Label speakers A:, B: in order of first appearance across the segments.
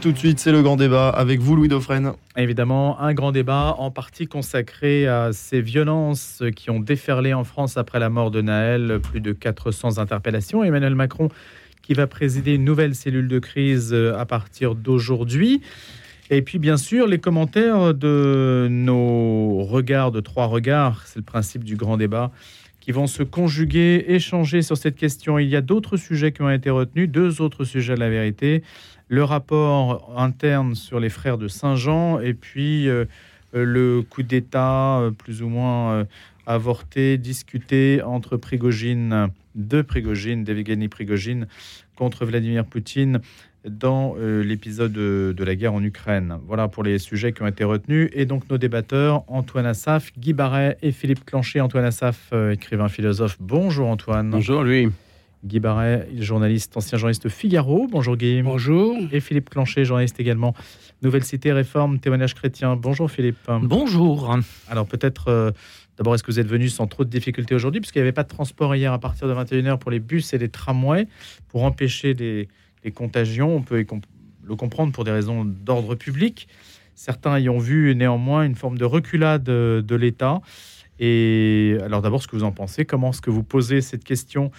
A: Tout de suite, c'est le grand débat avec vous, Louis Dauphren.
B: Évidemment, un grand débat en partie consacré à ces violences qui ont déferlé en France après la mort de Naël. Plus de 400 interpellations. Emmanuel Macron qui va présider une nouvelle cellule de crise euh, à partir d'aujourd'hui. Et puis, bien sûr, les commentaires de nos regards, de trois regards, c'est le principe du grand débat, qui vont se conjuguer, échanger sur cette question. Il y a d'autres sujets qui ont été retenus, deux autres sujets à la vérité le rapport interne sur les frères de Saint-Jean et puis euh, euh, le coup d'État euh, plus ou moins avorté, discuté entre Prigogine, de Prigogine, d'Evgeny Prigogine, contre Vladimir Poutine dans l'épisode de, la guerre en Ukraine. Voilà pour les sujets qui ont été retenus. Et donc nos débatteurs, Antoine Assaf, Guy Barret et Philippe Clancher. Antoine Assaf, écrivain philosophe. Bonjour Antoine.
C: Bonjour lui.
B: Guy Barret, journaliste, ancien journaliste Figaro. Bonjour Guy.
D: Bonjour.
B: Et Philippe Clancher, journaliste également. Nouvelle Cité, Réforme, Témoignage chrétien. Bonjour Philippe.
E: Bonjour.
B: Alors peut-être, euh, d'abord, est-ce que vous êtes venu sans trop de difficultés aujourd'hui Puisqu'il n'y avait pas de transport hier à partir de 21h pour les bus et les tramways, pour empêcher des, les contagions? On peut le comprendre pour des raisons d'ordre public. Certains y ont vu néanmoins une forme de reculade de, de l'État. Et alors d'abord, ce que vous en pensez? Comment est-ce que vous posez cette question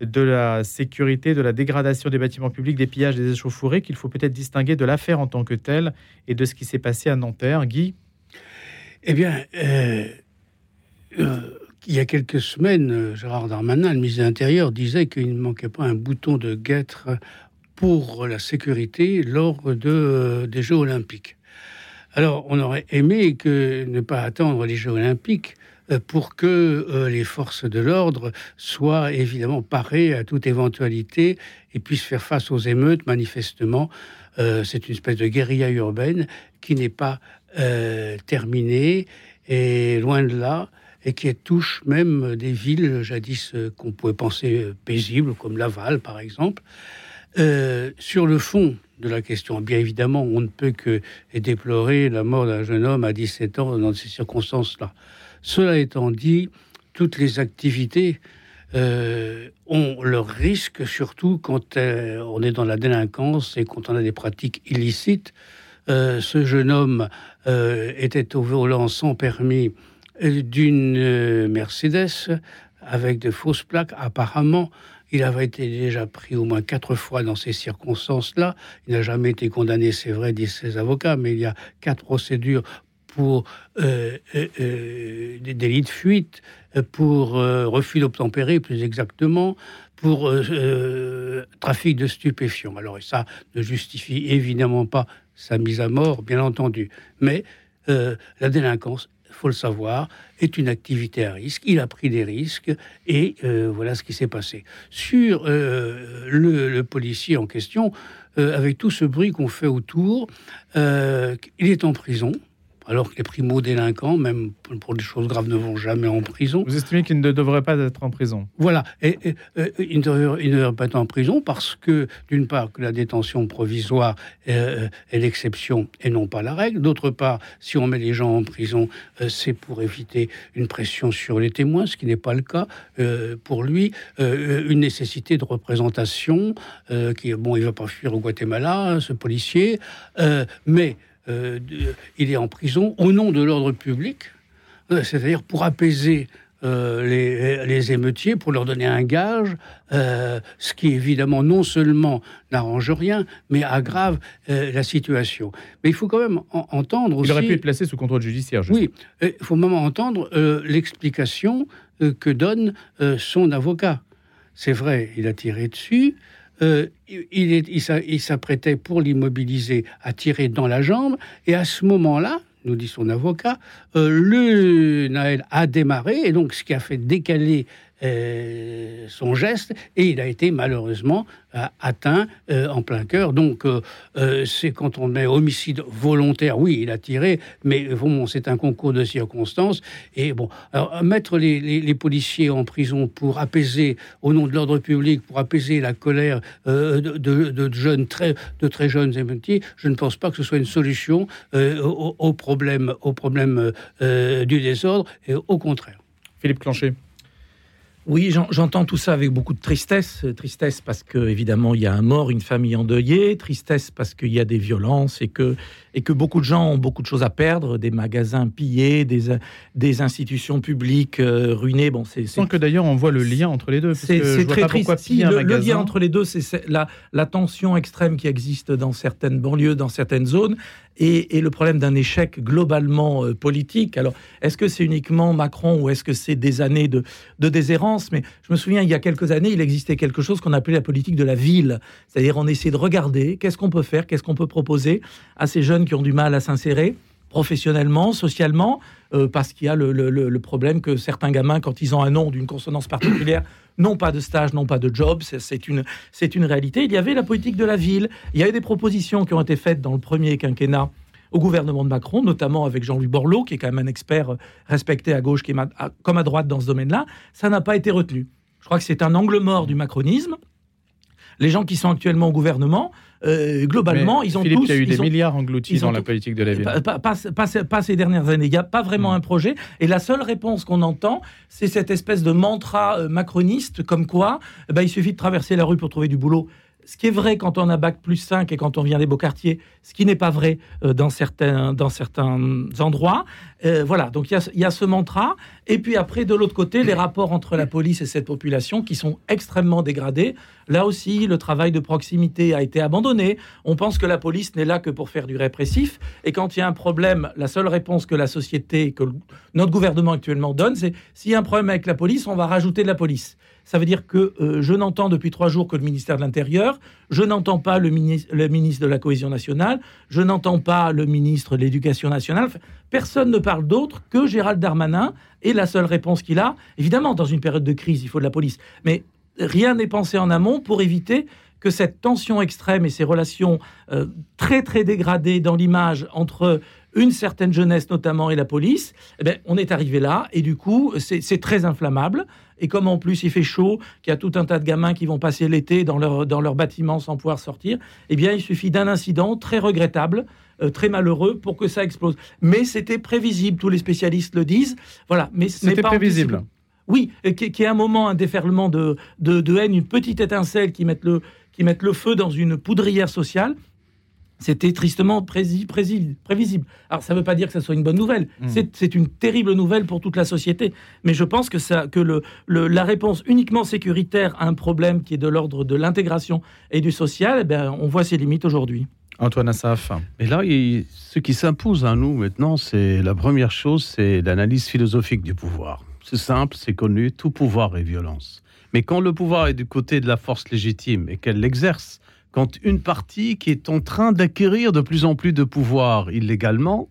B: de la sécurité, de la dégradation des bâtiments publics, des pillages, des échauffourées, qu'il faut peut-être distinguer de l'affaire en tant que telle et de ce qui s'est passé à Nanterre. Guy?
D: Eh bien, euh, euh, il y a quelques semaines, Gérard Darmanin, le ministre de l'Intérieur, disait qu'il ne manquait pas un bouton de guêtre pour la sécurité lors de, euh, des Jeux olympiques. Alors, on aurait aimé que ne pas attendre les Jeux olympiques pour que euh, les forces de l'ordre soient évidemment parées à toute éventualité et puissent faire face aux émeutes. Manifestement, euh, c'est une espèce de guérilla urbaine qui n'est pas terminée et loin de là et qui touche même des villes jadis qu'on pouvait penser paisibles, comme Laval par exemple. sur le fond de la question, bien évidemment, on ne peut que déplorer la mort d'un jeune homme à 17 ans dans ces circonstances-là. Cela étant dit, toutes les activités euh, ont leur risque, surtout quand euh, on est dans la délinquance et quand on a des pratiques illicites. Euh, ce jeune homme était au volant sans permis d'une Mercedes avec de fausses plaques. Apparemment, il avait été déjà pris au moins quatre fois dans ces circonstances-là. Il n'a jamais été condamné, c'est vrai, disent ses avocats, mais il y a quatre procédures pour euh, euh, euh, des délits de fuite, pour refus d'obtempérer plus exactement, pour trafic de stupéfiants. Alors ça ne justifie évidemment pas sa mise à mort, bien entendu, mais la délinquance faut le savoir, est une activité à risque. Il a pris des risques et voilà ce qui s'est passé. Sur le, policier en question, avec tout ce bruit qu'on fait autour, il est en prison alors que les primo-délinquants, même pour des choses graves, ne vont jamais en prison.
B: Vous estimez qu'ils ne devraient pas être en prison?
D: Voilà, et, euh, ils, ne devraient, pas être en prison parce que, d'une part, que la détention provisoire euh, est l'exception et non pas la règle. D'autre part, si on met les gens en prison, euh, c'est pour éviter une pression sur les témoins, ce qui n'est pas le cas pour lui. une nécessité de représentation, qui, bon, il ne va pas fuir au Guatemala, ce policier, mais euh, il est en prison au nom de l'ordre public, euh, c'est-à-dire pour apaiser euh, les, émeutiers, pour leur donner un gage, ce qui évidemment non seulement n'arrange rien, mais aggrave la situation. Mais il faut quand même entendre aussi...
B: Il aurait pu être placé sous contrôle judiciaire. Je
D: oui, il faut même entendre l'explication que donne son avocat. C'est vrai, il a tiré dessus, euh, il, s'apprêtait pour l'immobiliser à tirer dans la jambe, et à ce moment-là, nous dit son avocat, euh, le Naël a démarré, et donc ce qui a fait décaler euh, son geste et il a été malheureusement euh, atteint euh, en plein cœur. Donc c'est quand on met homicide volontaire, oui, il a tiré, mais bon, c'est un concours de circonstances. Et bon, alors, mettre les, policiers en prison pour apaiser, au nom de l'ordre public, pour apaiser la colère de, jeunes très, de très jeunes émeutiers, je ne pense pas que ce soit une solution au, problème, au problème du désordre, et au contraire.
B: Philippe Clancher.
C: Oui, j'entends tout ça avec beaucoup de tristesse. Tristesse parce que évidemment il y a un mort, une famille endeuillée. Tristesse parce qu'il y a des violences et que et que beaucoup de gens ont beaucoup de choses à perdre, des magasins pillés, des des institutions publiques euh, ruinées. Bon,
B: c'est sans que d'ailleurs on voit le lien entre les deux.
C: C'est très triste. le, le, lien entre les deux, c'est la la tension extrême qui existe dans certaines banlieues, dans certaines zones, et, le problème d'un échec globalement euh, politique. Alors, est-ce que c'est uniquement Macron ou est-ce que c'est des années de, de, déshérence? Mais je me souviens, il y a quelques années, il existait quelque chose qu'on appelait la politique de la ville. C'est-à-dire, on essayait de regarder qu'est-ce qu'on peut faire, qu'est-ce qu'on peut proposer à ces jeunes qui ont du mal à s'insérer professionnellement, socialement, euh, parce qu'il y a le, le, problème que certains gamins, quand ils ont un nom d'une consonance particulière, n'ont pas de stage, n'ont pas de job. C'est une, une réalité. Il y avait la politique de la ville. Il y avait des propositions qui ont été faites dans le premier quinquennat au gouvernement de Macron, notamment avec Jean-Louis Borloo, qui est quand même un expert respecté à gauche, qui est comme à droite dans ce domaine-là. Ça n'a pas été retenu. Je crois que c'est un angle mort du macronisme. Les gens qui sont actuellement au gouvernement, euh, globalement, ils ont
B: Philippe,
C: tous.
B: Il y a eu des milliards engloutis dans la politique de la ville.
C: Pas, ces dernières années. Il n'y a pas vraiment hmm. un projet. Et la seule réponse qu'on entend, c'est cette espèce de mantra euh, macroniste, comme quoi eh ben, il suffit de traverser la rue pour trouver du boulot ce qui est vrai quand on a bac plus 5 et quand on vient des beaux quartiers, ce qui n'est pas vrai euh, dans, certains, dans certains endroits. Euh, voilà, donc il y, a ce mantra. Et puis après, de l'autre côté, les rapports entre la police et cette population qui sont extrêmement dégradés. Là aussi, le travail de proximité a été abandonné. On pense que la police n'est là que pour faire du répressif. Et quand il y a un problème, la seule réponse que la société, que notre gouvernement actuellement donne, c'est s'il y a un problème avec la police, on va rajouter de la police. Ça veut dire que euh, je n'entends depuis trois jours que le ministère de l'Intérieur, je n'entends pas le, ministre de la Cohésion nationale, je n'entends pas le ministre de l'Éducation nationale. Personne ne parle d'autre que Gérald Darmanin. Et la seule réponse qu'il a, évidemment, dans une période de crise, il faut de la police. Mais rien n'est pensé en amont pour éviter que cette tension extrême et ces relations euh, très très dégradées dans l'image entre une certaine jeunesse notamment et la police, eh bien, on est arrivé là et du coup c'est très inflammable. Et comme en plus il fait chaud, qu'il y a tout un tas de gamins qui vont passer l'été dans leur, dans leur bâtiment sans pouvoir sortir, eh bien il suffit d'un incident très regrettable, euh, très malheureux pour que ça explose. Mais c'était prévisible, tous les spécialistes le disent. Voilà, mais
B: c'était prévisible.
C: Oui, qui, qui est un moment, un déferlement de, de, haine, une petite étincelle qui met le, qui mettent le feu dans une poudrière sociale. C'était tristement prévisible. Alors, ça ne veut pas dire que ça soit une bonne nouvelle. Hmm. C'est une terrible nouvelle pour toute la société. Mais je pense que, ça, que le, la réponse uniquement sécuritaire à un problème qui est de l'ordre de l'intégration et du social, eh bien, on voit ses limites aujourd'hui.
B: Antoine Assaf.
E: Et là, ce qui s'impose à nous maintenant, c'est la première chose, c'est l'analyse philosophique du pouvoir. C'est simple, c'est connu, tout pouvoir est violence. Mais quand le pouvoir est du côté de la force légitime et qu'elle l'exerce, quand une partie qui est en train d'acquérir de plus en plus de pouvoir illégalement,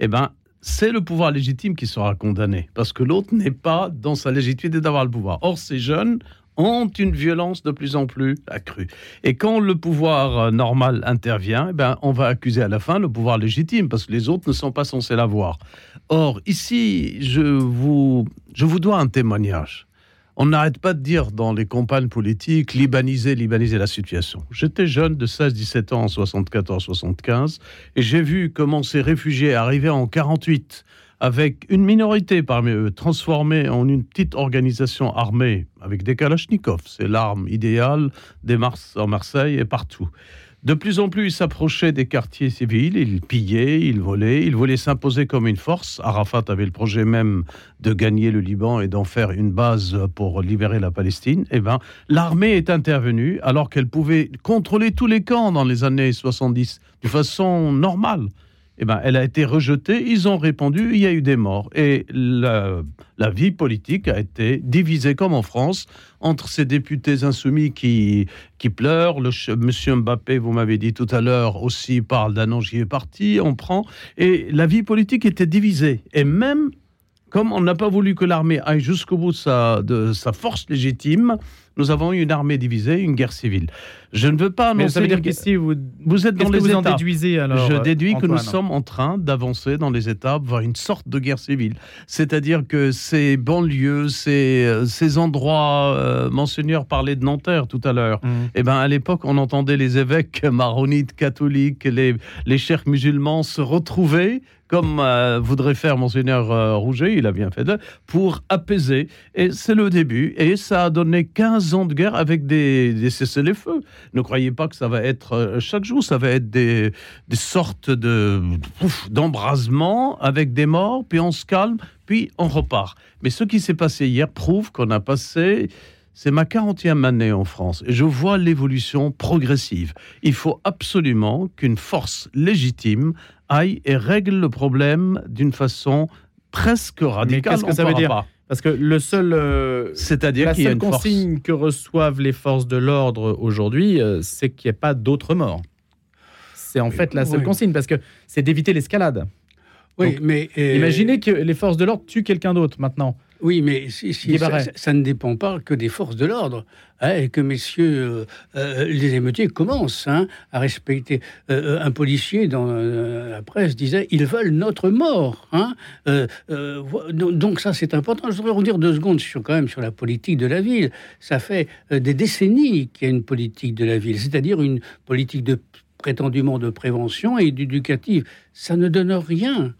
E: eh ben, c'est le pouvoir légitime qui sera condamné, parce que l'autre n'est pas dans sa légitimité d'avoir le pouvoir. Or, ces jeunes ont une violence de plus en plus accrue. Et quand le pouvoir euh, normal intervient, eh ben, on va accuser à la fin le pouvoir légitime, parce que les autres ne sont pas censés l'avoir. Or, ici, je vous, je vous dois un témoignage. On n'arrête pas de dire dans les campagnes politiques libaniser, libaniser la situation. J'étais jeune de 16-17 ans en 74-75 et j'ai vu comment ces réfugiés arrivaient en 48 avec une minorité parmi eux transformée en une petite organisation armée avec des kalachnikovs. C'est l'arme idéale des Mars en Marseille et partout. De plus en plus, il s'approchait des quartiers civils, il pillait, il volait, il voulait s'imposer comme une force. Arafat avait le projet même de gagner le Liban et d'en faire une base pour libérer la Palestine. Eh bien, l'armée est intervenue alors qu'elle pouvait contrôler tous les camps dans les années 70 de façon normale eh ben, elle a été rejetée. Ils ont répondu, il y a eu des morts. Et la, vie politique a été divisée, comme en France, entre ces députés insoumis qui, qui pleurent. Le, Monsieur Mbappé, vous m'avez dit tout à l'heure, aussi parle d'un angier parti. On prend. Et la vie politique était divisée. Et même comme on n'a pas voulu que l'armée aille jusqu'au bout de sa, de sa force légitime, nous avons eu une armée divisée, une guerre civile. Je ne veux pas annoncer. Mais
B: ça veut dire qu'ici, vous, vous êtes dans les vous En déduisez, alors,
E: Je déduis que nous sommes en train d'avancer dans les étapes vers une sorte de guerre civile. C'est-à-dire que ces banlieues, ces, ces endroits, euh, Monseigneur parlait de Nanterre tout à l'heure. Mmh. Eh ben, à l'époque, on entendait les évêques maronites, catholiques, les, les chers musulmans se retrouver comme euh, voudrait faire Monseigneur euh, Rouget, il a bien fait, pour apaiser. Et c'est le début. Et ça a donné 15 ans de guerre avec des, cessez-les-feux. Ne croyez pas que ça va être euh, chaque jour, ça va être des, sortes de d'embrasement avec des morts, puis on se calme, puis on repart. Mais ce qui s'est passé hier prouve qu'on a passé c'est ma 40e année en France et je vois l'évolution progressive. Il faut absolument qu'une force légitime aille et règle le problème d'une façon presque radicale.
B: qu'est-ce que ça veut dire
E: pas.
B: Parce que le seul, euh,
E: C'est-à-dire
B: la
E: qu'il y a
B: seule
E: une force.
B: consigne que reçoivent les forces de l'ordre aujourd'hui, euh, c'est qu'il n'y ait pas d'autres morts. C'est en fait la seule
D: oui.
B: consigne, parce que c'est d'éviter l'escalade.
D: Oui,
B: Donc,
D: mais euh,
B: Imaginez que les forces de l'ordre tuent quelqu'un d'autre maintenant.
D: Oui, mais si, si-
B: Guy
D: ça, ne dépend pas que des forces de l'ordre, hein, et que messieurs euh, euh, les émeutiers commencent hein, à respecter. Euh, un policier dans la presse disait ils veulent notre mort. hein. Euh, donc ça c'est important. Je voudrais revenir deux secondes sur quand même sur la politique de la ville. Ça fait des décennies qu'il y a une politique de la ville, c'est-à-dire une politique de prétendument de prévention et d'éducative. Ça ne donne rien.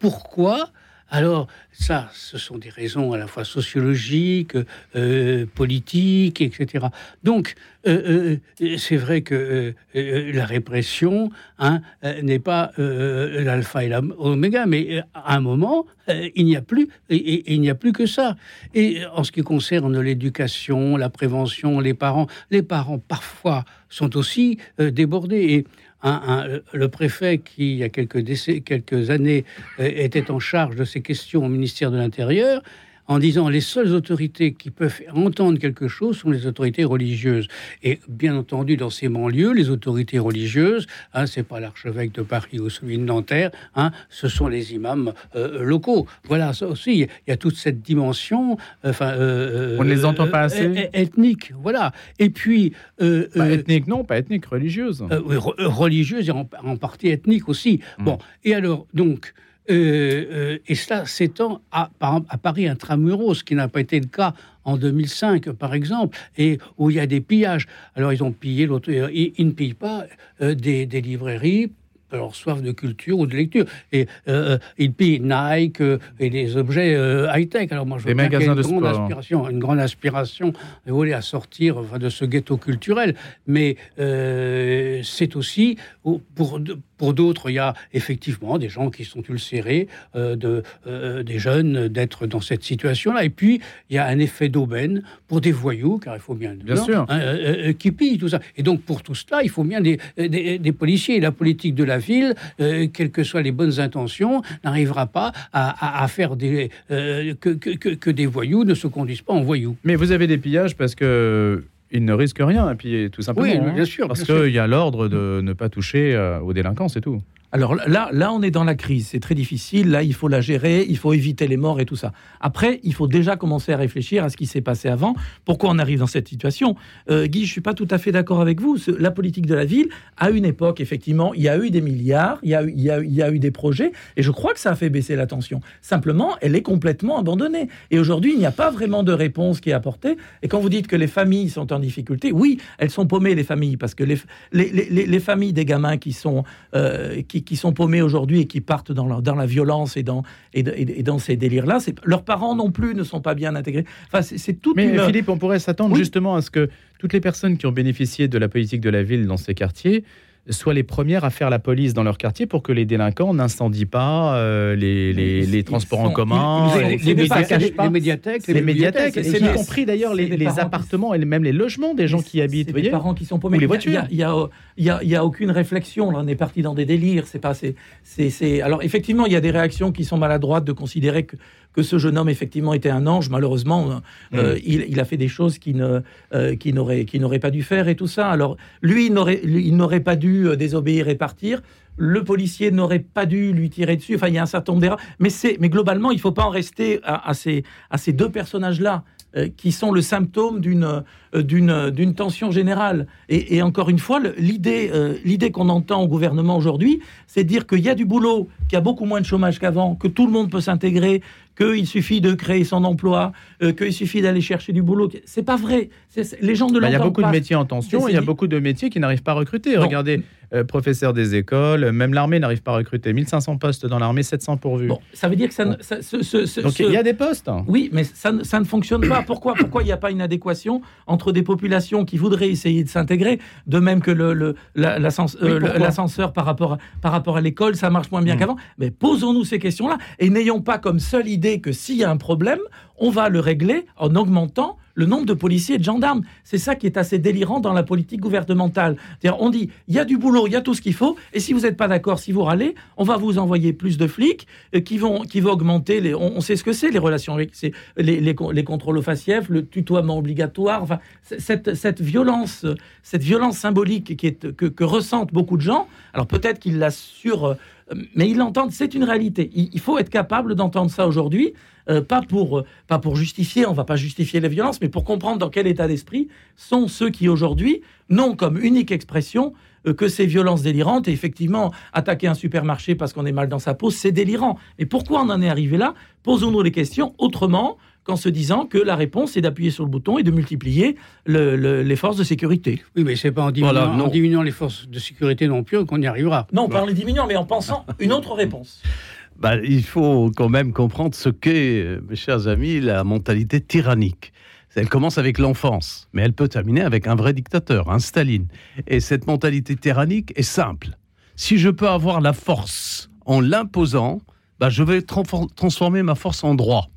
D: Pourquoi alors, ça, ce sont des raisons à la fois sociologiques, euh, politiques, etc. Donc, euh, euh, c'est vrai que la répression hein, n'est pas l'alpha et l'oméga, mais à un moment, il n'y a plus, et, il n'y a plus que ça. Et en ce qui concerne l'éducation, la prévention, les parents, les parents parfois sont aussi débordés. Le préfet qui, il y a quelques années, euh, était en charge de ces questions au ministère de l'Intérieur, en disant les seules autorités qui peuvent entendre quelque chose sont les autorités religieuses. Et bien entendu, dans ces banlieues, les autorités religieuses, hein, c'est pas l'archevêque de Paris ou celui de Nanterre, hein, ce sont les imams euh, locaux. Voilà, ça aussi, il y a toute cette dimension. Enfin, euh,
B: On ne les entend pas
D: euh,
B: assez
D: euh, ethnique, voilà. Et puis, euh, euh,
B: ethnique, non, pas ethnique, religieuse.
D: euh, oui, re- euh, religieuse et en, en partie ethnique aussi.
B: Mm.
D: Bon, et alors, donc, euh, euh, et cela s'étend à, à Paris intramuros, ce qui n'a pas été le cas en 2005, par exemple, et où il y a des pillages. Alors, ils ont pillé l'autre. euh, Ils, ils ne pillent pas euh, des, des librairies leur soif de culture ou de lecture. Et euh, ils pillent Nike euh, et des objets euh, high-tech. Alors moi, je bien qu'il y
B: magasins
D: une
B: de
D: grande
B: sport.
D: aspiration, une grande aspiration, si vous voulez, à sortir enfin, de ce ghetto culturel. Mais c'est aussi au- pour pour d'autres, il y a effectivement des gens qui sont ulcérés, euh, de, euh, des jeunes d'être dans cette situation-là. Et puis, il y a un effet d'aubaine pour des voyous, car il faut bien
B: Bien sûr.
D: hein, euh, euh, qui pillent tout ça. Et donc, pour tout cela, il faut bien des, des, des policiers. Et la politique de la ville, euh, quelles que soient les bonnes intentions, n'arrivera pas à, à- à faire des, euh, que, que- que- que des voyous ne se conduisent pas en voyous.
B: Mais vous avez des pillages parce que ils ne risquent rien, et puis tout simplement.
D: Oui,
B: hein.
D: bien sûr,
B: Parce qu'il y a l'ordre de ne pas toucher euh, aux délinquants, c'est tout.
C: Alors là, là, on est dans la crise. C'est très difficile. Là, il faut la gérer. Il faut éviter les morts et tout ça. Après, il faut déjà commencer à réfléchir à ce qui s'est passé avant. Pourquoi on arrive dans cette situation? Euh, Guy, je suis pas tout à fait d'accord avec vous. La politique de la ville, à une époque, effectivement, il y a eu des milliards, il y a eu, il y a, eu- des projets, et je crois que ça a fait baisser la tension. Simplement, elle est complètement abandonnée. Et aujourd'hui, il n'y a pas vraiment de réponse qui est apportée. Et quand vous dites que les familles sont en difficulté, oui, elles sont paumées, les familles, parce que les, les, les- les- les familles des gamins qui sont, euh, qui, qui sont paumés aujourd'hui et qui partent dans la, dans la violence et dans, et, de- et dans ces délires-là, leurs parents non plus ne sont pas bien intégrés. Enfin, c'est toute
B: Mais
C: une...
B: Philippe, on pourrait s'attendre
C: Oui.
B: justement à ce que toutes les personnes qui ont bénéficié de la politique de la ville dans ces quartiers soient les premières à faire la police dans leur quartier pour que les délinquants n'incendient pas euh, les, les- les transports
C: sont-
B: en commun,
C: ils- ils-
B: les,
C: les
B: les
C: pas.
D: les médiathèques,
B: les médiathèques,
C: c'est-
B: et y compris d'ailleurs les, les appartements et même les logements des gens qui habitent. Voyez
C: parents qui sont paumés.
B: Ou les
C: a- Il
B: voitures.
C: y a, il y a- il y a aucune réflexion. Là, on est parti dans des délires. C'est pas. C'est, c'est, c'est- Alors effectivement, il y a des réactions qui sont maladroites de considérer que, que ce jeune homme effectivement était un ange. Malheureusement, euh, il, il a fait des choses qui ne, euh, qui n'aurait, qui n'aurait pas dû faire et tout ça. Alors lui, il n'aurait, lui, il n'aurait pas dû euh, désobéir et partir. Le policier n'aurait pas dû lui tirer dessus. Enfin, il y a un certain nombre d'erreurs. Mais mais globalement, il ne faut pas en rester à, ces, à ces deux personnages-là euh, qui sont le symptôme d'une euh, tension générale. Et, encore une fois, l'idée l'idée qu'on entend au gouvernement aujourd'hui, c'est dire qu'il y a du boulot, qu'il y a beaucoup moins de chômage qu'avant, que tout le monde peut s'intégrer, qu'il suffit de créer son emploi, qu'il suffit d'aller chercher du boulot. C'est pas vrai. Les gens ne
B: Bah, Il y a beaucoup
C: pas.
B: de métiers en tension, et il y a beaucoup de métiers qui n'arrivent pas à recruter.
C: Non.
B: Regardez euh, professeurs des écoles. Même l'armée n'arrive pas à recruter. 1500 postes dans l'armée, 700 pourvus.
C: Bon, ça veut dire que ça, ça- ce- ce- ce-
B: Donc il y a des postes.
C: Oui, mais ça, ne- ça ne fonctionne pas. Pourquoi Pourquoi il n'y a pas une adéquation entre des populations qui voudraient essayer de s'intégrer, de même que le, le- la- l'ascens-
B: Oui,
C: euh, l'ascenseur par rapport à, par rapport à l'école, ça marche moins bien
B: Mm.
C: qu'avant. Mais posons-nous ces questions-là et n'ayons pas comme seule idée que s'il y a un problème, on va le régler en augmentant le nombre de policiers et de gendarmes. C'est ça qui est assez délirant dans la politique gouvernementale. C'est-à-dire, on dit, il y a du boulot, il y a tout ce qu'il faut, et si vous n'êtes pas d'accord, si vous râlez, on va vous envoyer plus de flics euh, qui vont, qui vont augmenter, les, on, sait ce que c'est, les relations avec les, les, con- les contrôles aux faciès, le tutoiement obligatoire, enfin, cette, violence, cette violence symbolique qui est, que, ressentent beaucoup de gens, alors peut-être qu'ils la. Mais ils l'entendent, c'est une réalité. Il, il faut être capable d'entendre ça aujourd'hui, euh, pas, pour, euh, pas pour justifier, on va pas justifier les violences, mais pour comprendre dans quel état d'esprit sont ceux qui aujourd'hui n'ont comme unique expression euh, que ces violences délirantes. Et effectivement, attaquer un supermarché parce qu'on est mal dans sa peau, c'est délirant. Mais pourquoi on en est arrivé là? Posons-nous les questions autrement qu'en se disant que la réponse est d'appuyer sur le bouton et de multiplier le- le- les forces de sécurité.
D: Oui, mais c'est pas en diminuant,
E: Voilà, non.
D: en diminuant les forces de sécurité non plus qu'on y arrivera.
C: Non, pas en les diminuant, mais en pensant une autre réponse.
E: Bah, il faut quand même comprendre ce qu'est, mes chers amis, la mentalité tyrannique. Elle commence avec l'enfance, mais elle peut terminer avec un vrai dictateur, un Staline. Et cette mentalité tyrannique est simple. Si je peux avoir la force en l'imposant, bah, je vais transfor- transformer ma force en droit.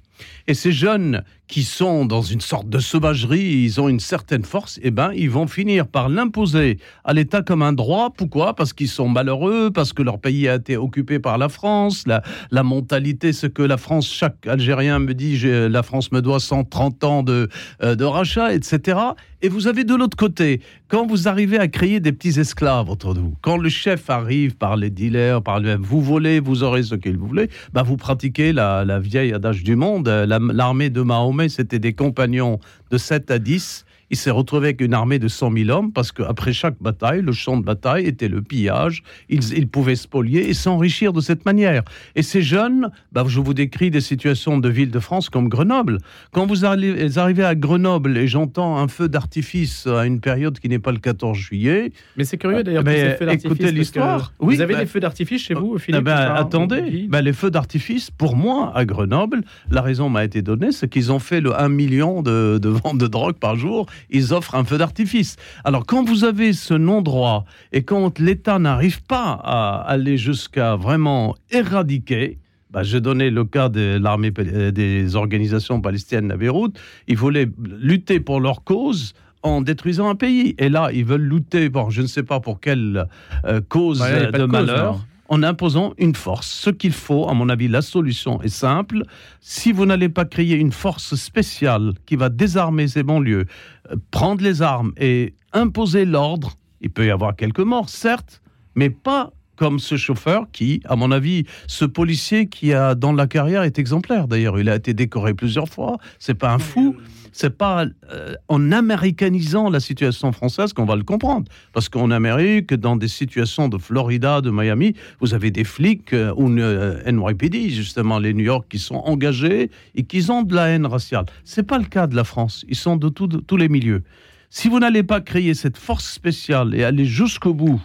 E: Et ces jeunes qui sont dans une sorte de sauvagerie, ils ont une certaine force, eh ben, ils vont finir par l'imposer à l'État comme un droit. Pourquoi? Parce qu'ils sont malheureux, parce que leur pays a été occupé par la France. La, mentalité, ce que la France, chaque Algérien me dit, la France me doit 130 ans de, euh, de rachat, etc. Et vous avez de l'autre côté, quand vous arrivez à créer des petits esclaves autour de vous, quand le chef arrive par les dealers, par le vous volez, vous aurez ce qu'il voulez, bah vous pratiquez la, la vieille adage du monde. Euh, la- L'armée de Mahomet, c'était des compagnons de 7 à 10. Il s'est retrouvé avec une armée de 100 000 hommes parce qu'après chaque bataille, le champ de bataille était le pillage. Ils, ils pouvaient spolier et s'enrichir de cette manière. Et ces jeunes, bah, je vous décris des situations de villes de France comme Grenoble. Quand vous arri- arrivez à Grenoble et j'entends un feu d'artifice à une période qui n'est pas le 14 juillet,
B: Mais c'est curieux d'ailleurs ces
E: écoutez l'histoire.
B: Vous
E: Oui,
B: avez
E: bah-
B: des feux d'artifice chez vous, Philippe pas
E: attendez, ben, les feux d'artifice, pour moi, à Grenoble, la raison m'a été donnée, c'est qu'ils ont fait le 1 million de, de ventes de drogue par jour. Ils offrent un feu d'artifice. Alors, quand vous avez ce non-droit et quand l'État n'arrive pas à aller jusqu'à vraiment éradiquer, ben, j'ai donné le cas de l'armée euh, des organisations palestiniennes à Beyrouth. Ils voulaient lutter pour leur cause en détruisant un pays. Et là, ils veulent lutter pour je ne sais pas pour quelle euh, cause
B: pas
E: de, malheur. En imposant une force. Ce qu'il faut, à mon avis, la solution est simple. Si vous n'allez pas créer une force spéciale qui va désarmer ces banlieues, euh, prendre les armes et imposer l'ordre, il peut y avoir quelques morts, certes, mais pas comme ce chauffeur qui, à mon avis, ce policier qui a dans la carrière est exemplaire. D'ailleurs, il a été décoré plusieurs fois. C'est pas un fou. C'est pas euh, en américanisant la situation française qu'on va le comprendre. Parce qu'en Amérique, dans des situations de Florida, de Miami, vous avez des flics euh, ou euh, NYPD, justement, les New York, qui sont engagés et qui ont de la haine raciale. C'est pas le cas de la France. Ils sont de, tout- de tous les milieux. Si vous n'allez pas créer cette force spéciale et aller jusqu'au bout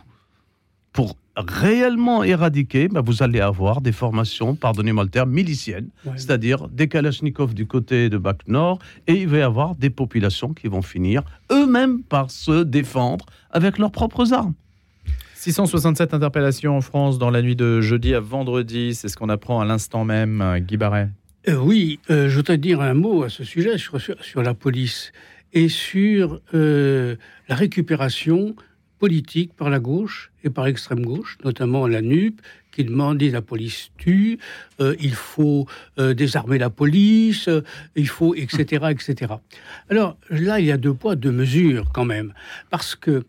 E: pour réellement éradiquer, ben, vous allez avoir des formations, pardonnez-moi le terme, miliciennes,
D: Ouais.
E: c'est-à-dire des Kalachnikovs du côté de Bac Nord, et il va y avoir des populations qui vont finir eux-mêmes par se défendre avec leurs propres armes.
B: 667 interpellations en France dans la nuit de jeudi à vendredi, c'est ce qu'on apprend à l'instant même, Guy Barret.
D: Euh, oui, euh, je voudrais dire un mot à ce sujet sur, sur, sur la police et sur euh, la récupération politique par la gauche et par l'extrême gauche, notamment la NUP, qui demande la police tue, euh, il faut euh, désarmer la police, euh, il faut, etc., etc. Alors là, il y a deux poids, deux mesures quand même, parce que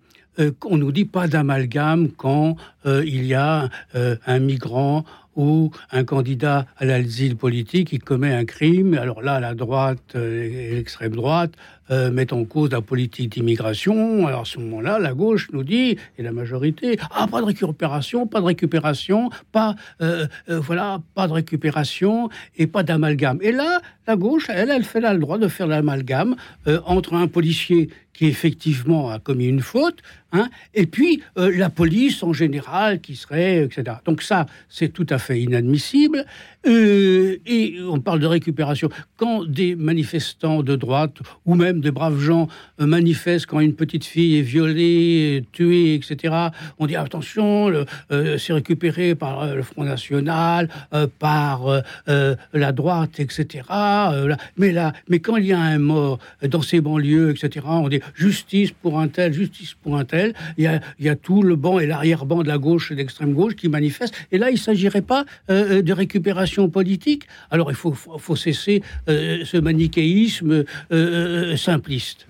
D: on nous dit pas d'amalgame quand euh, il y a euh, un migrant où un candidat à l'asile politique, il commet un crime. Alors là, la droite et l'extrême droite euh, mettent en cause la politique d'immigration. Alors à ce moment-là, la gauche nous dit, et la majorité, ah, pas de récupération, pas de récupération, pas, euh, euh, voilà, pas de récupération et pas d'amalgame. Et là, la gauche, elle, elle fait là le droit de faire l'amalgame entre un policier qui effectivement a commis une faute, hein, et puis la police en général qui serait, etc. Donc ça, c'est tout à fait inadmissible. Et on parle de récupération. Quand des manifestants de droite ou même des braves gens euh, manifestent quand une petite fille est violée, tuée, etc. On dit attention, euh, c'est récupéré par euh, le Front National, par la droite, etc. mais là, mais quand il y a un mort dans ces banlieues, etc. On dit justice pour un tel, justice pour un tel. Il y a, y a tout le banc et l'arrière-banc de la gauche et de l'extrême gauche qui manifestent. Et là, il ne s'agirait pas de récupération politique. Alors il faut, faut cesser ce manichéisme simpliste.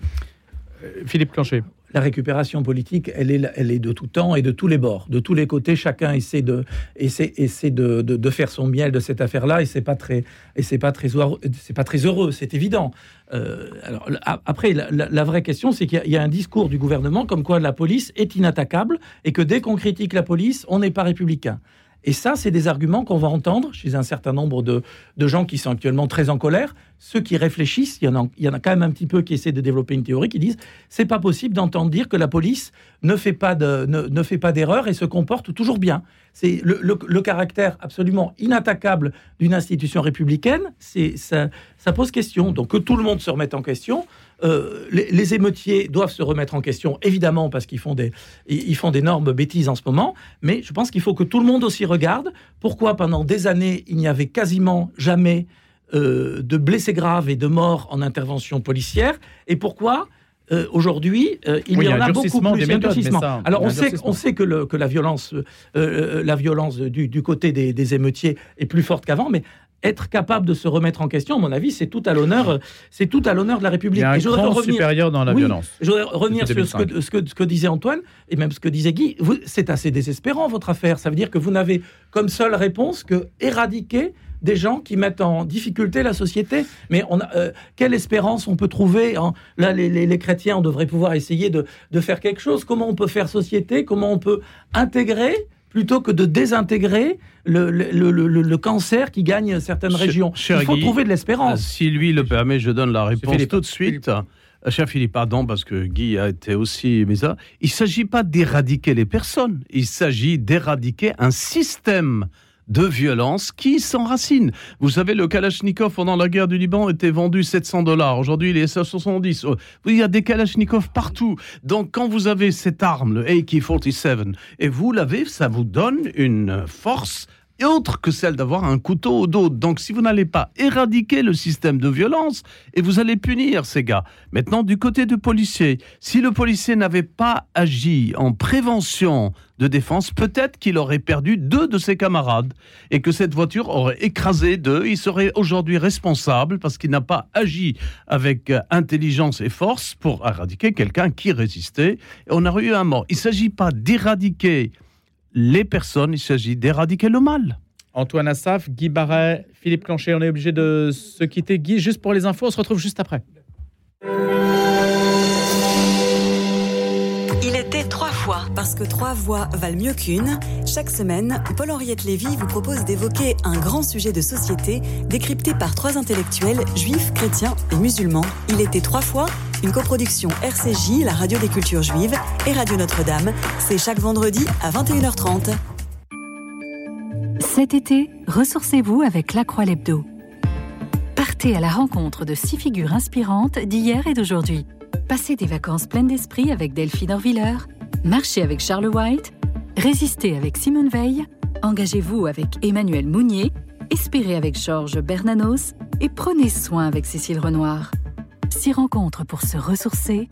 B: Euh, Philippe Clancher
C: la récupération politique, elle est, elle est de tout temps et de tous les bords, de tous les côtés. Chacun essaie de, essaie, essaie de, de, faire son miel de cette affaire-là, et c'est pas très, et c'est pas très, c'est pas très heureux, c'est évident. Euh, alors après, la, vraie question, c'est qu'il y, a un discours du gouvernement comme quoi la police est inattaquable et que dès qu'on critique la police, on n'est pas républicain. Et ça, c'est des arguments qu'on va entendre chez un certain nombre de, de, gens qui sont actuellement très en colère. Ceux qui réfléchissent, il y, en a, quand même un petit peu qui essaient de développer une théorie qui disent c'est pas possible d'entendre dire que la police ne fait pas de, ne, fait pas d'erreur et se comporte toujours bien. C'est le, caractère absolument inattaquable d'une institution républicaine. C'est ça pose question. Donc que tout le monde se remette en question. Euh, les, émeutiers doivent se remettre en question, évidemment, parce qu'ils font, des, ils font d'énormes bêtises en ce moment, mais je pense qu'il faut que tout le monde aussi regarde. Pourquoi pendant des années, il n'y avait quasiment jamais euh, de blessés graves et de morts en intervention policière, et pourquoi... Euh, aujourd'hui, il y, en a, beaucoup plus. Alors on sait, on sait que, le, que la violence, la violence du, du côté des, des, émeutiers est plus forte qu'avant, mais être capable de se remettre en question, à mon avis, c'est tout à l'honneur, c'est tout à l'honneur de la République. Il y
B: a un grand supérieur dans la violence.
C: Je voudrais revenir sur ce que, ce, que, ce que, disait Antoine et même ce que disait Guy. C'est assez désespérant votre affaire. Ça veut dire que vous n'avez comme seule réponse que éradiquer des gens qui mettent en difficulté la société. Mais on a, euh, quelle espérance on peut trouver Là, les, les, les, chrétiens, on devrait pouvoir essayer de, de faire quelque chose. Comment on peut faire société? Comment on peut intégrer plutôt que de désintégrer le, le, le, le cancer qui gagne certaines régions. Il faut trouver de l'espérance.
E: Euh, si lui le permet, je donne la réponse tout de suite. Euh, cher Philippe, pardon, parce que Guy a été aussi mais ça. Il ne s'agit pas d'éradiquer les personnes, il s'agit d'éradiquer un système de violence qui s'enracine. Vous savez, le Kalachnikov pendant la guerre du Liban était vendu 700 dollars. Aujourd'hui, il est 170. Il y a des Kalachnikov partout. Donc, quand vous avez cette arme, le AK-47, et vous l'avez, ça vous donne une force autre que celle d'avoir un couteau au dos. Donc si vous n'allez pas éradiquer le système de violence, et vous allez punir ces gars. Maintenant, du côté du policier, si le policier n'avait pas agi en prévention de défense, peut-être qu'il aurait perdu deux de ses camarades et que cette voiture aurait écrasé deux. Il serait aujourd'hui responsable parce qu'il n'a pas agi avec intelligence et force pour éradiquer quelqu'un qui résistait. Et on aurait eu un mort. Il ne s'agit pas d'éradiquer les personnes, il s'agit d'éradiquer le mal.
B: Antoine Assaf, Guy Barret, Philippe Clancher, on est obligé de se quitter. Guy, juste pour les infos, on se retrouve juste après.
F: Parce que trois voix valent mieux qu'une, chaque semaine, Paul-Henriette Lévy vous propose d'évoquer un grand sujet de société décrypté par trois intellectuels juifs, chrétiens et musulmans. Il était trois fois une coproduction RCJ, la radio des cultures juives, et Radio Notre-Dame. C'est chaque vendredi à 21h30.
G: Cet été, ressourcez-vous avec La Croix Lebdo. Partez à la rencontre de six figures inspirantes d'hier et d'aujourd'hui. Passez des vacances pleines d'esprit avec Delphine Orviller, marchez avec Charles White, résistez avec Simone Veil, engagez-vous avec Emmanuel Mounier, espérez avec Georges Bernanos et prenez soin avec Cécile Renoir. Six rencontres pour se ressourcer.